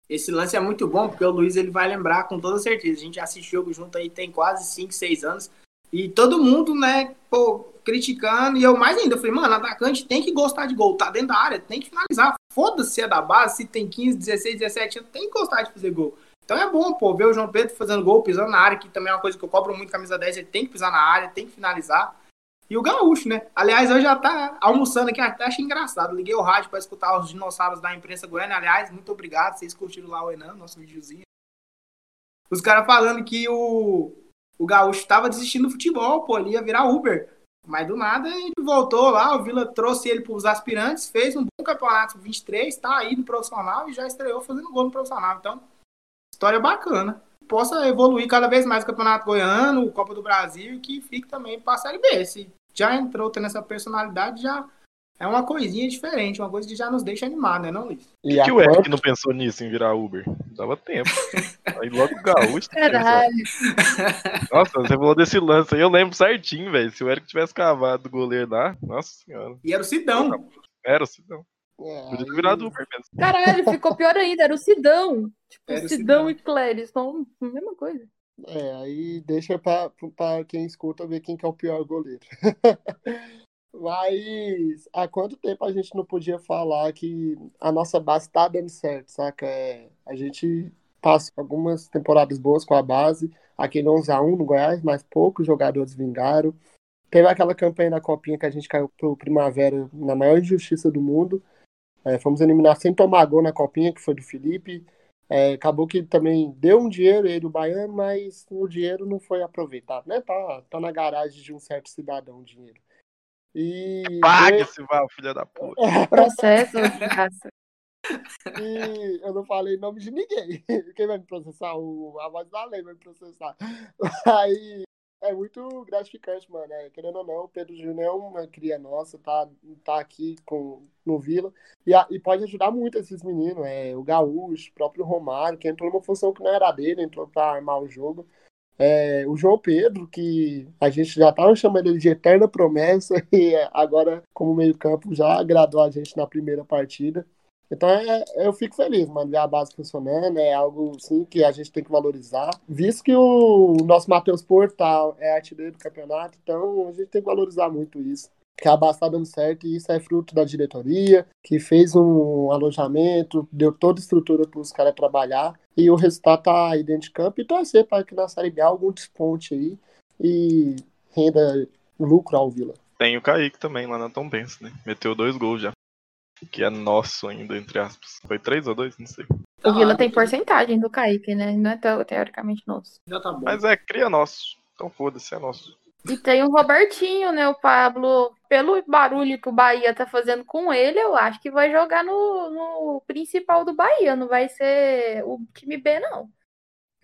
Esse lance é muito bom, porque o Luiz ele vai lembrar com toda certeza. A gente assiste jogo junto aí tem quase 5, 6 anos. E todo mundo, né, pô, criticando. E eu mais ainda, eu falei, mano, atacante tem que gostar de gol, tá dentro da área, tem que finalizar. Foda-se se é da base, se tem 15, 16, 17 anos, tem que gostar de fazer gol. Então é bom, pô, ver o João Pedro fazendo gol, pisando na área, que também é uma coisa que eu cobro muito camisa 10, ele tem que pisar na área, tem que finalizar. E o Gaúcho, né? Aliás, eu já tá almoçando aqui, até achei engraçado. Liguei o rádio para escutar os dinossauros da imprensa goiana. Aliás, muito obrigado, vocês curtiram lá o Enan, nosso videozinho. Os caras falando que o, o Gaúcho tava desistindo do futebol, pô, ele ia virar Uber. Mas do nada ele voltou lá, o Vila trouxe ele para os aspirantes, fez um bom campeonato 23, tá aí no profissional e já estreou fazendo gol no profissional. Então, história bacana. Possa evoluir cada vez mais o Campeonato Goiano, Copa do Brasil que fique também para a Série B. Se já entrou tendo essa personalidade, já é uma coisinha diferente, uma coisa que já nos deixa animar, né, não, Luiz? E que, que o Eric não pensou nisso em virar Uber? Dava tempo. (laughs) Aí logo o Gaúcho. Caralho. Nossa, você falou desse lance aí, eu lembro certinho, velho. Se o Eric tivesse cavado o goleiro lá, nossa senhora. E era o Sidão. Era o Sidão. É, Podia ter virado Uber mesmo. Caralho, ficou pior ainda, era o Sidão. Tipo, era Sidão, Sidão e Cléris, são a mesma coisa. É, aí deixa pra, pra quem escuta ver quem que é o pior goleiro. (laughs) Mas há quanto tempo a gente não podia falar que a nossa base tá dando certo, saca? É, a gente passa algumas temporadas boas com a base, aquele 11x1 no Goiás, mas poucos jogadores vingaram. Teve aquela campanha da Copinha que a gente caiu pro Primavera na maior injustiça do mundo. É, fomos eliminar sem tomar gol na Copinha, que foi do Felipe. É, acabou que também deu um dinheiro, ele, o Baiano, mas o dinheiro não foi aproveitado, né? Tá, tá na garagem de um certo cidadão o dinheiro. E. Paga esse Val, filha da puta. (laughs) Processo de raça. E eu não falei nome de ninguém. (laughs) Quem vai me processar? O, a voz da lei vai me processar. (laughs) Aí é muito gratificante, mano. É, querendo ou não, o Pedro Júnior é uma cria nossa, tá, tá aqui com, no Vila. E, a, e pode ajudar muito esses meninos. É, o Gaúcho, o próprio Romário, que entrou numa função que não era dele, entrou pra armar o jogo. É, o João Pedro, que a gente já estava chamando ele de eterna promessa, (laughs) e agora, como meio-campo, já agradou a gente na primeira partida. Então é, eu fico feliz, mano, ver a base funcionando, é algo sim que a gente tem que valorizar. Visto que o nosso Matheus Portal é artilheiro do campeonato, então a gente tem que valorizar muito isso que a base está dando certo e isso é fruto da diretoria, que fez um alojamento, deu toda a estrutura para os caras trabalhar e o resultado tá aí dentro de campo e torcer para que na Série B algum desponte aí e renda lucro ao Vila. Tem o Kaique também lá na Tom Benz, né? Meteu dois gols já. Que é nosso ainda, entre aspas. Foi três ou dois? Não sei. O Vila tem porcentagem do Kaique, né? Não é teoricamente nosso. Já tá bom. Mas é cria nosso. Então foda-se, é nosso. E tem o Robertinho, né? O Pablo, pelo barulho que o Bahia tá fazendo com ele, eu acho que vai jogar no, no principal do Bahia. Não vai ser o time B, não.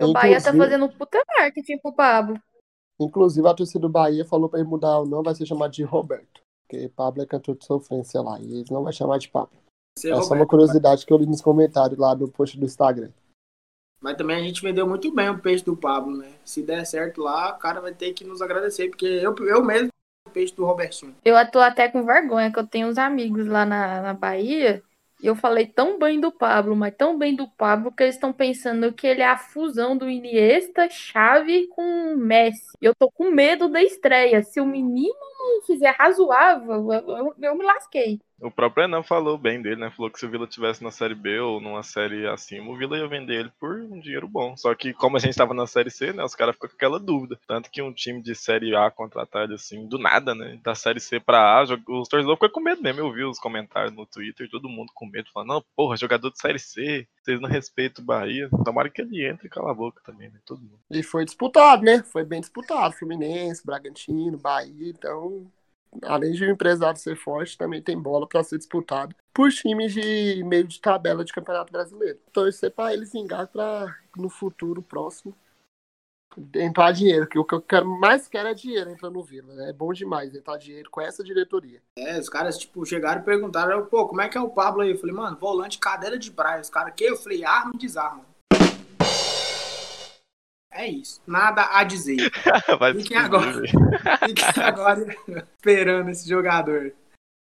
O Bahia tá Inclusive- fazendo um puta marketing pro Pablo. Inclusive, a torcida do Bahia falou pra ele mudar o nome, vai ser chamado de Roberto. Porque Pablo é cantor de sofrência lá. E eles não vai chamar de Pablo. Você, É só uma Roberto. curiosidade que eu li nos comentários lá no post do Instagram. Mas também a gente vendeu muito bem o peixe do Pablo, né? Se der certo lá, o cara vai ter que nos agradecer, porque eu, eu mesmo o peixe do Robertinho. Eu tô até com vergonha, que eu tenho uns amigos lá na, na Bahia. E eu falei tão bem do Pablo, mas tão bem do Pablo, que eles estão pensando que ele é a fusão do Iniesta, Xavi com Messi. E eu tô com medo da estreia. Se o menino não fizer razoável, eu, eu- eu me lasquei. O próprio Enan falou bem dele, né? Falou que se o Vila tivesse na série B ou numa série acima, o Vila ia vender ele por um dinheiro bom. Só que, como a gente tava na série C, né? Os caras ficam com aquela dúvida. Tanto que um time de série A contratar ele assim, do nada, né? Da série C pra A, os torcedores ficam com medo mesmo. Eu vi os comentários no Twitter, todo mundo com medo, falando, não, porra, jogador de série C, vocês não respeitam o Bahia. Tomara que ele entre e cala a boca também, né? Todo mundo. E foi disputado, né? Foi bem disputado. Fluminense, Bragantino, Bahia. Então, além de o empresário ser forte, também tem bola para ser disputado por times de meio de tabela de Campeonato Brasileiro. Torcer para eles vingar para no futuro próximo entrar dinheiro, que o que eu quero, mais quero é dinheiro entrando no Vila. né? É bom demais entrar dinheiro com essa diretoria. É, os caras, tipo, chegaram e perguntaram, pô, como é que é o Pablo aí? Eu falei, mano, volante, cadeira de praia. Os caras, que? Eu falei, arma e desarma. É isso. Nada a dizer. (laughs) Fiquem agora. (laughs) Fiquem agora esperando esse jogador.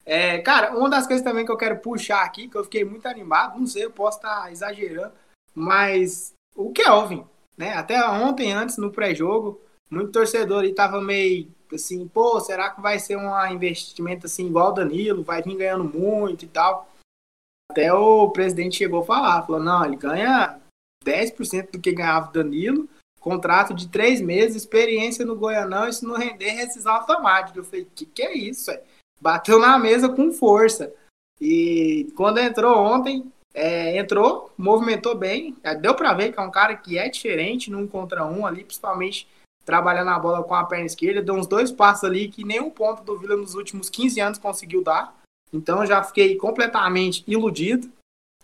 É, cara, uma das coisas também que eu quero puxar aqui, que eu fiquei muito animado, não sei, eu posso estar exagerando, mas o Kelvin, né? Até ontem, antes, no pré-jogo, muito torcedor aí tava meio assim, pô, será que vai ser um investimento assim igual o Danilo, vai vir ganhando muito e tal. Até o presidente chegou a falar, falou, não, ele ganha 10% do que ganhava o Danilo, contrato de três meses, experiência no Goianão, se não render, rescisão automática. Eu falei, que que é isso? Bateu na mesa com força. E quando entrou ontem, é, entrou, movimentou bem, é, deu pra ver que é um cara que é diferente num contra um ali, principalmente trabalhando a bola com a perna esquerda, deu uns dois passos ali que nenhum ponto do Vila nos últimos 15 anos conseguiu dar. Então já fiquei completamente iludido.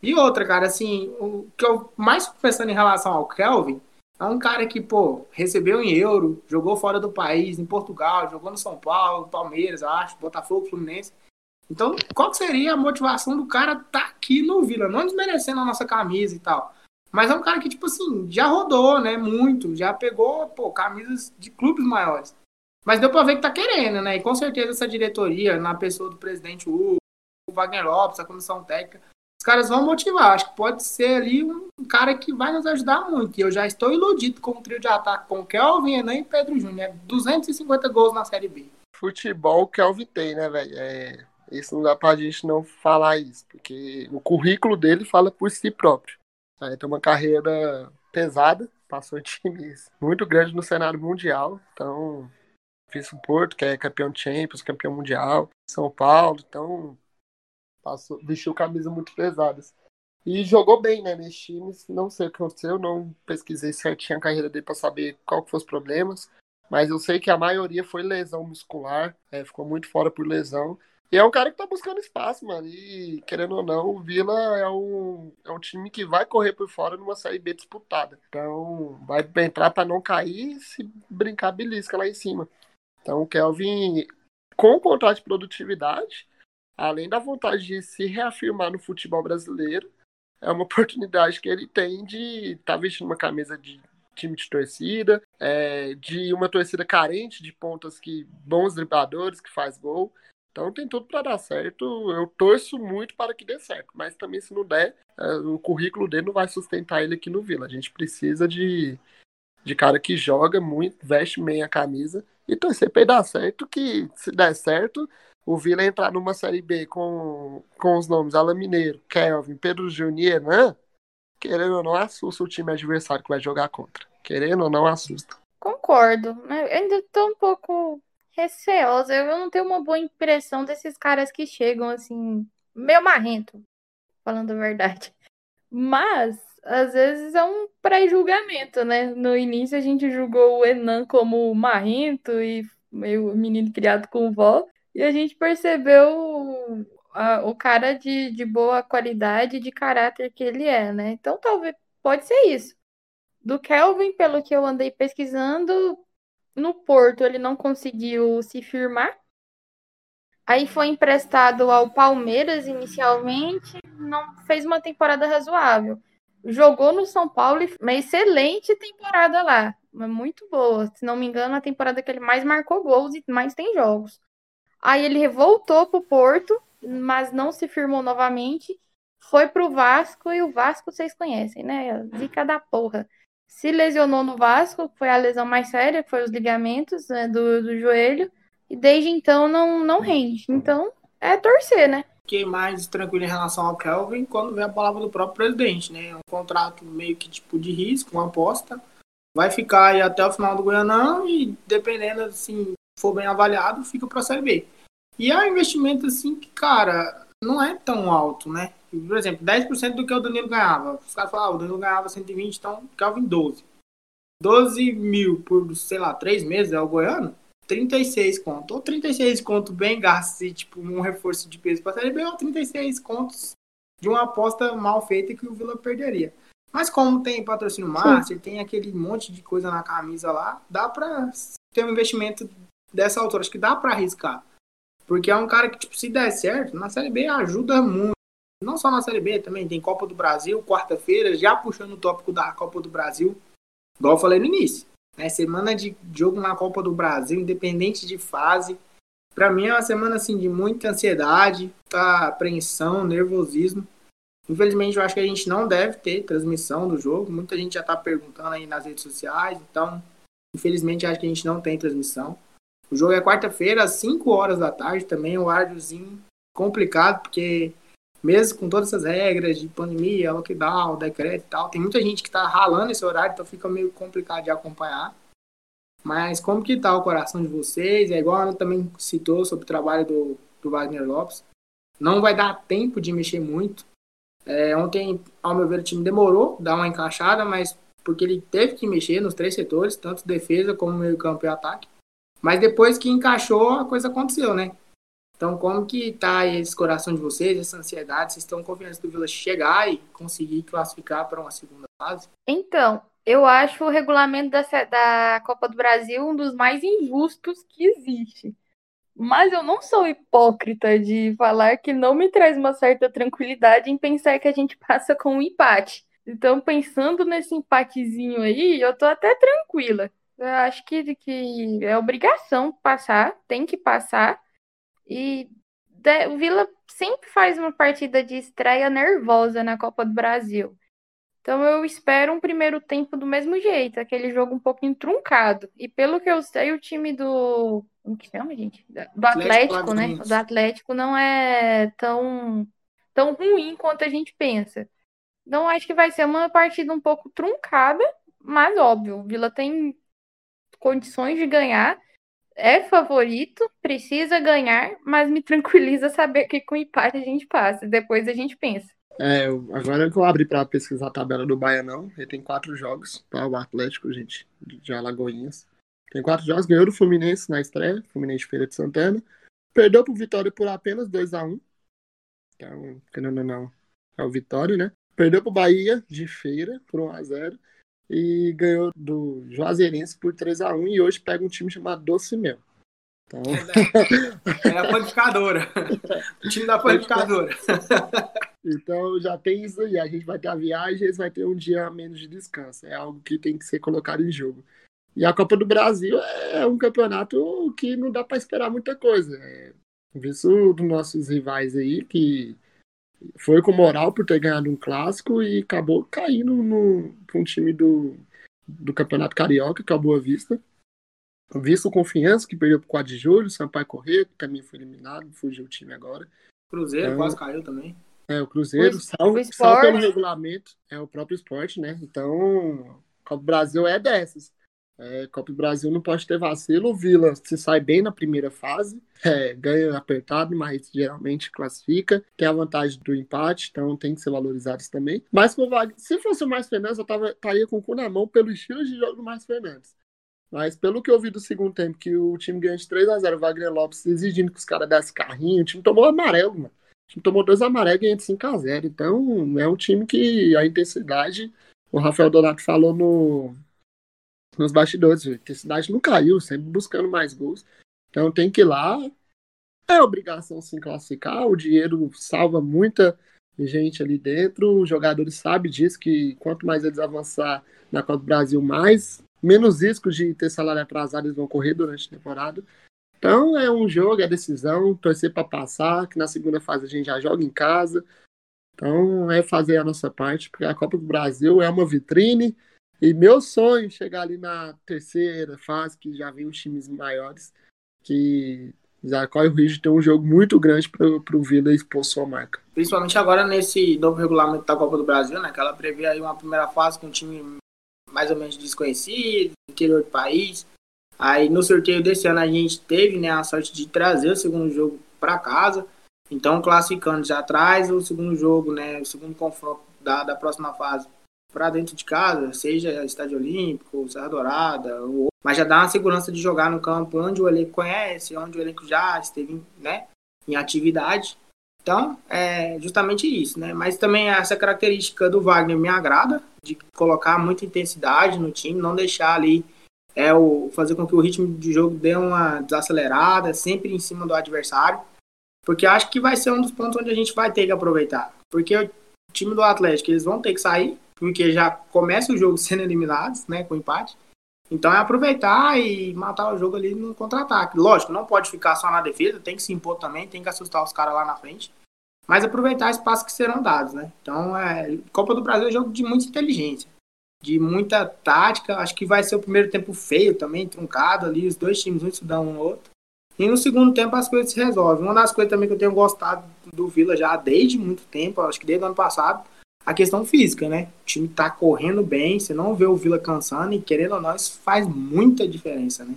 E outra, cara, assim, o que eu mais pensando em relação ao Kelvin é um cara que, pô, recebeu em euro, jogou fora do país, em Portugal, jogou no São Paulo, Palmeiras, acho, Botafogo, Fluminense. Então, qual seria a motivação do cara tá aqui no Vila? Não desmerecendo a nossa camisa e tal. Mas é um cara que, tipo assim, já rodou, né? Muito. Já pegou, pô, camisas de clubes maiores. Mas deu pra ver que tá querendo, né? E com certeza essa diretoria, na pessoa do presidente Hugo, o Wagner Lopes, a comissão técnica, caras vão motivar. Acho que pode ser ali um cara que vai nos ajudar muito. Eu já estou iludido com o trio de ataque com Kelvin, Enan e Pedro Júnior. É 250 gols na Série B. Futebol Kelvin tem, né, velho? É, isso não dá pra gente não falar isso, porque o currículo dele fala por si próprio. É, tem uma carreira pesada, passou times muito grandes no cenário mundial, então fiz o Porto, que é campeão de Champions, campeão mundial, São Paulo, então passou, vestiu camisas muito pesadas. E jogou bem, né, nesses times, não sei o que aconteceu, não pesquisei certinho a carreira dele para saber qual que foram os problemas, mas eu sei que a maioria foi lesão muscular, é, ficou muito fora por lesão. E é um cara que tá buscando espaço, mano. E querendo ou não, o Vila é um, é um time que vai correr por fora numa Série B disputada. Então, vai entrar para não cair e se brincar belisca lá em cima. Então, o Kelvin, com o contrato de produtividade, além da vontade de se reafirmar no futebol brasileiro, é uma (laughs) oportunidade que ele tem de estar tá vestindo uma camisa de time de torcida, é, de uma torcida carente de pontas que bons dribladores que faz gol. Então tem tudo para dar certo. Eu torço muito para que dê certo, mas também se não der, é, o currículo dele não vai sustentar ele aqui no Vila. A gente precisa de, de cara que joga muito, veste meia camisa e torcer para dar certo. Que se der certo, o Vila entrar numa série B com, com os nomes Alan Mineiro, Kelvin, Pedro Junior, né? Querendo ou não, assusta o time adversário que vai jogar contra. Querendo ou não, assusta. Concordo. Eu ainda tô um pouco receosa. Eu não tenho uma boa impressão desses caras que chegam assim, meio marrento, falando a verdade. Mas, às vezes, é um pré-julgamento, né? No início a gente julgou o Enan como marrento e meio menino criado com vó. E a gente percebeu a, o cara de, de boa qualidade, de caráter que ele é, né? Então, talvez, pode ser isso. Do Kelvin, pelo que eu andei pesquisando, no Porto ele não conseguiu se firmar. Aí foi emprestado ao Palmeiras inicialmente, não fez uma temporada razoável. Jogou no São Paulo e uma excelente temporada lá, muito boa. Se não me engano, a temporada que ele mais marcou gols e mais tem jogos. Aí ele voltou pro Porto, mas não se firmou novamente. Foi pro Vasco e o Vasco vocês conhecem, né? Zica da porra. Se lesionou no Vasco, foi a lesão mais séria, foi os ligamentos né, do, do joelho. E desde então não, não rende. Então é torcer, né? Fiquei mais tranquilo em relação ao Kelvin quando vem a palavra do próprio presidente, né? É um contrato meio que tipo de risco, uma aposta. Vai ficar aí até o final do Goianão e dependendo, assim, for bem avaliado, fica pra Série B. E é um investimento, assim, que, cara, não é tão alto, né? Por exemplo, 10% do que o Danilo ganhava. Os caras falavam, ah, o Danilo ganhava 120, então Kelvin 12. 12 mil por, sei lá, 3 meses é o Goiano? 36 conto. Ou 36 conto bem gasto e tipo um reforço de peso para Série B, ou 36 contos de uma aposta mal feita que o Vila perderia. Mas como tem patrocínio master, tem aquele monte de coisa na camisa lá, dá para ter um investimento dessa altura. Acho que dá para arriscar. Porque é um cara que, tipo, se der certo, na Série B ajuda muito. Não só na Série B, também tem Copa do Brasil, quarta-feira, já puxando o tópico da Copa do Brasil. Igual eu falei no início. Né? Semana de jogo na Copa do Brasil, independente de fase. Para mim é uma semana assim de muita ansiedade, tá apreensão, nervosismo. Infelizmente eu acho que a gente não deve ter transmissão do jogo. Muita gente já tá perguntando aí nas redes sociais, então infelizmente acho que a gente não tem transmissão. O jogo é quarta-feira, às 5 horas da tarde, também um hórariozinho complicado, porque mesmo com todas essas regras de pandemia, lockdown, decreto e tal, tem muita gente que tá ralando esse horário, então fica meio complicado de acompanhar. Mas como que tá o coração de vocês? É igual a Ana também citou sobre o trabalho do, do Wagner Lopes. Não vai dar tempo de mexer muito. É, ontem, ao meu ver, o time demorou dar uma encaixada, mas porque ele teve que mexer nos três setores, tanto defesa como meio campo e ataque. Mas depois que encaixou, a coisa aconteceu, né? Então, como que tá esse coração de vocês, essa ansiedade? Vocês estão confiantes do Vila chegar e conseguir classificar para uma segunda fase? Então, eu acho o regulamento da, da Copa do Brasil um dos mais injustos que existe. Mas eu não sou hipócrita de falar que não me traz uma certa tranquilidade em pensar que a gente (laughs) passa com um empate. Então, pensando nesse empatezinho aí, eu tô até tranquila. Eu acho que, que é obrigação passar, tem que passar. E o Vila sempre faz uma partida de estreia nervosa na Copa do Brasil. Então eu espero um primeiro tempo do mesmo jeito, aquele jogo um pouquinho truncado. E pelo que eu sei, o time do. Como que chama, gente? Do Atlético, Atlético né? Paranaense. Do Atlético não é tão, tão ruim quanto a gente pensa. Então acho que vai ser uma partida um pouco truncada, mas óbvio, o Vila tem condições de ganhar é favorito, precisa ganhar, mas me tranquiliza saber que com empate a gente passa. Depois a gente pensa. É, agora que eu abri pra pesquisar a tabela do Baianão, ele tem quatro jogos, tá? O Atlético, gente, de Alagoinhas. Tem quatro jogos, ganhou do Fluminense na estreia, Fluminense Feira de Santana. Perdeu pro Vitória por apenas 2x1. Então, querendo ou não, é o Vitória, né? Perdeu pro Bahia de Feira por 1x0. E ganhou do Juazeirense por 3x1. E hoje pega um time chamado Doce Mel. Então, É a panificadora. o time da panificadora. Então já tem isso aí. A gente vai ter a viagem, eles vai ter um dia a menos de descanso. É algo que tem que ser colocado em jogo. E a Copa do Brasil é um campeonato que não dá para esperar muita coisa. É, visto dos nossos rivais aí, que foi com moral por ter ganhado um clássico e acabou caindo no, pra um time do, do Campeonato Carioca, que é a Boa Vista. Visto Confiança, que perdeu pro 4 de julho, Sampaio Corrêa, que também foi eliminado, fugiu o time agora. Cruzeiro Então- quase caiu também. É, o Cruzeiro, O- salvo, o salvo pelo regulamento, é o próprio esporte, né? Então, Copa do Brasil é dessas. É, Copa do Brasil não pode ter vacilo. O Vila se sai bem na primeira fase, é, ganha apertado, mas geralmente classifica. Tem a vantagem do empate, então tem que ser valorizado isso também. Mas se fosse o Mais Fernandes, eu tava, estaria com o cu na mão pelo estilo de jogo do Mais Fernandes. Mas pelo que eu vi do segundo tempo, que o time ganha de 3x0, o Wagner Lopes exigindo que os caras dessem carrinho, o time tomou amarelo, mano. O time tomou dois amarelos e ganha de 5x0. Então, é um time que a intensidade o Rafael Donato falou no, nos bastidores, a cidade não caiu, sempre buscando mais gols. Então tem que ir lá. É obrigação se classificar, o dinheiro salva muita gente ali dentro. Os jogadores sabem disso, que quanto mais eles avançar na Copa do Brasil, mais menos riscos de ter salário atrasado eles vão correr durante a temporada. Então é um jogo, é decisão, torcer para passar, que na segunda fase a gente já joga em casa. Então é fazer a nossa parte, porque a Copa do Brasil é uma vitrine. E meu sonho é chegar ali na terceira fase, que já vem os times maiores, que já corre o risco de ter um jogo muito grande para o Vila expor sua marca. Principalmente agora nesse novo regulamento da Copa do Brasil, né? Que ela prevê aí uma primeira fase com um time mais ou menos desconhecido, interior do país. Aí no sorteio desse ano a gente teve né, a sorte de trazer o segundo jogo para casa. Então, classificando já traz o segundo jogo, né, o segundo confronto da, da próxima fase para dentro de casa, seja Estádio Olímpico, Serra Dourada, ou... mas já dá uma segurança de jogar no campo onde o elenco conhece, onde o elenco já esteve né, em atividade. Então, é justamente isso, né? Mas também essa característica do Wagner me agrada, de colocar muita intensidade no time, não deixar ali é o fazer com que o ritmo de jogo dê uma desacelerada, sempre em cima do adversário, porque acho que vai ser um dos pontos onde a gente vai ter que aproveitar, porque o time do Atlético eles vão ter que sair, porque já começa o jogo (laughs) sendo eliminados, né, com empate. Então é aproveitar e matar o jogo ali no contra-ataque. Lógico, não pode ficar só na defesa, tem que se impor também, tem que assustar os caras lá na frente. Mas aproveitar espaços que serão dados, né? Então, é, Copa do Brasil é um jogo de muita inteligência, de muita tática. Acho que vai ser o primeiro tempo feio também, truncado ali, os dois times um estudando um no outro. E no segundo tempo as coisas se resolvem. Uma das coisas também que eu tenho gostado do Vila já desde muito tempo, acho que desde o ano passado, a questão física, né? O time tá correndo bem, você não vê o Vila cansando e querendo ou não, isso faz muita diferença, né?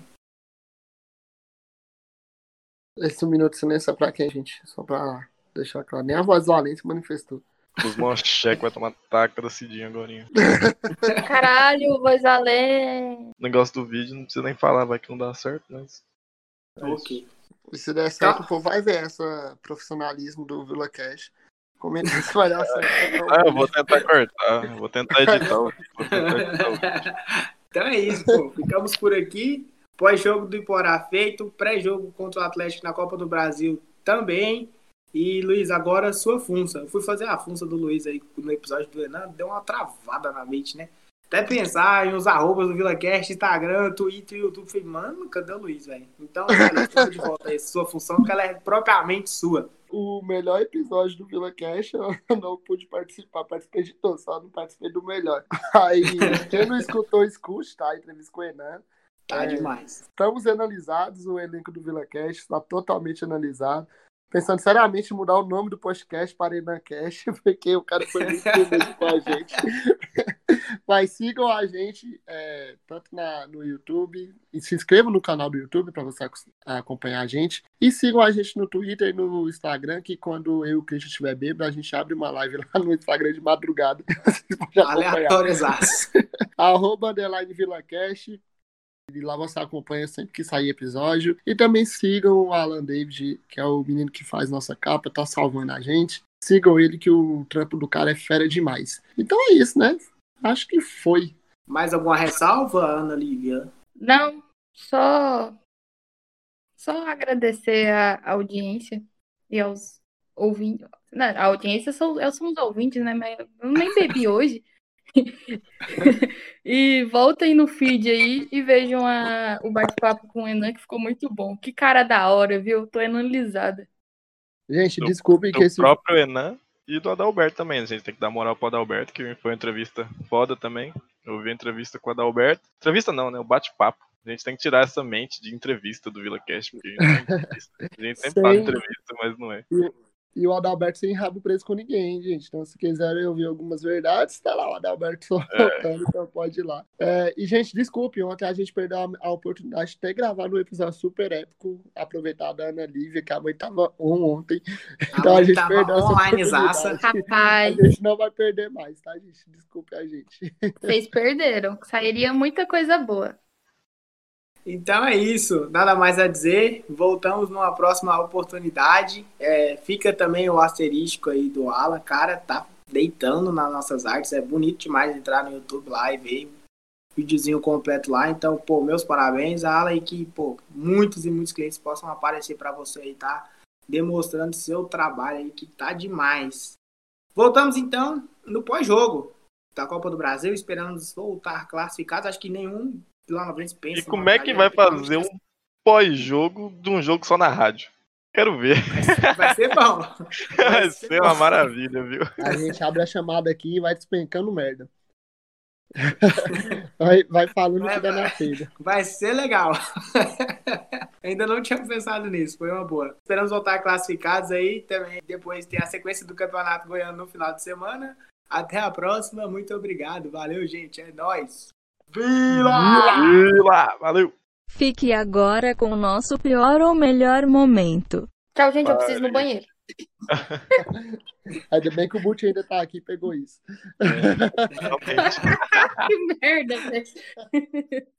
Esse um minuto de silêncio é pra quem, gente? Só pra deixar claro. Nem a voz do Além se manifestou. Os Moncheque vai tomar taca da Cidinha agora. (laughs) Caralho, voz além. O negócio do vídeo não precisa nem falar, vai que não dá certo, mas. é. Ok. E se der certo, o povo vai ver esse profissionalismo do Vila Cash. Comenta (laughs) se vai dar certo. (laughs) Ah, eu vou tentar cortar, vou tentar editar. Vou tentar editar. (laughs) Então é isso, pô. Ficamos por aqui. Pós-jogo do Iporá feito. Pré-jogo contra o Atlético na Copa do Brasil também. E, Luiz, agora sua funça. Eu fui fazer a funça do Luiz aí no episódio do Enan. Deu uma travada na mente, né? Até pensar em uns arrobas do VilaCast, Instagram, Twitter, YouTube. Falei, mano, cadê o Luiz, velho? Então, estamos de volta aí. Sua função, que ela é propriamente sua. O melhor episódio do Vila Cash eu (laughs) não pude participar, participei de todos, só não participei do melhor. Aí, (laughs) quem não escutou, escute, tá? A entrevista com o Enan. Tá É. demais. Estamos analisados, o elenco do Vila Cash está totalmente analisado. Pensando seriamente em mudar o nome do podcast para Enan Cash, (laughs) porque o cara foi muito bonito (laughs) com a gente. (laughs) Mas sigam a gente é, tanto na, no YouTube, e se inscrevam no canal do YouTube para você ac- acompanhar a gente. E sigam a gente no Twitter e no Instagram, que quando eu e o Christian estiver bêbado, a gente abre uma live lá no Instagram de madrugada. Aleatórias arroba underline VilaCast. E lá você acompanha sempre que sair episódio. E também sigam o Alan David, que é o menino que faz nossa capa, tá salvando a gente. Sigam ele que o trampo do cara é fera demais. Então é isso, né? Acho que foi. Mais alguma ressalva, Ana Lívia? Não, só só agradecer a audiência e aos ouvintes. Não, a audiência são, são os ouvintes, né? Mas eu nem bebi (laughs) hoje. (laughs) e voltem no feed aí e vejam a, o bate-papo com o Enan, que ficou muito bom. Que cara da hora, viu? Tô analisada. Gente, Do- desculpem que Do esse. próprio Enan e do Adalberto também. A gente tem que dar moral pro Adalberto, que foi uma entrevista foda também. Eu vi a entrevista com o Adalberto. Entrevista não, né? O bate-papo. A gente tem que tirar essa mente de entrevista do VilaCast, porque a gente, não é (laughs) entrevista. A gente sempre fala Sim. entrevista, mas não é. E o Adalberto sem rabo preso com ninguém, hein, gente. Então, se quiserem ouvir algumas verdades, tá lá o Adalberto soltando, então pode ir lá. É, e, gente, desculpe, ontem a gente perdeu a, a oportunidade de ter gravado um episódio super épico, aproveitar da Ana Lívia, que a mãe tava on ontem. Então a, mãe gente tava perdeu essa online oportunidade. zaça. A Rapaz, gente não vai perder mais, tá, gente? Desculpe a gente. vocês perderam. Sairia muita coisa boa. Então é isso, nada mais a dizer. Voltamos numa próxima oportunidade. É, fica também o asterístico aí do Alan, cara, tá deitando nas nossas artes. É bonito demais entrar no YouTube lá e ver o videozinho completo lá. Então, pô, meus parabéns, Alan, e que, pô, muitos e muitos clientes possam aparecer para você aí, tá? Demonstrando seu trabalho aí, que tá demais. Voltamos então no pós-jogo da Copa do Brasil, esperamos voltar classificados. Acho que nenhum Vilanovense pensa. E como é que vai fazer um pós-jogo de um jogo só na rádio? Quero ver. Vai ser bom. Vai ser (laughs) uma maravilha, viu? A gente abre a chamada aqui e vai despencando merda. (laughs) Vai, vai falando o que dá na telha. Vai ser legal. (laughs) Ainda não tinha pensado nisso, foi uma boa. Esperamos voltar classificados aí. Também depois tem a sequência do Campeonato Goiano no final de semana. Até a próxima, muito obrigado. Valeu, gente. É nóis. Vila! Vila! Valeu! Fique agora com o nosso pior ou melhor momento. Tchau, gente, eu preciso ir no banheiro. (laughs) Ainda bem que o Butch ainda tá aqui e pegou isso. Realmente. (laughs) (laughs) que merda, velho.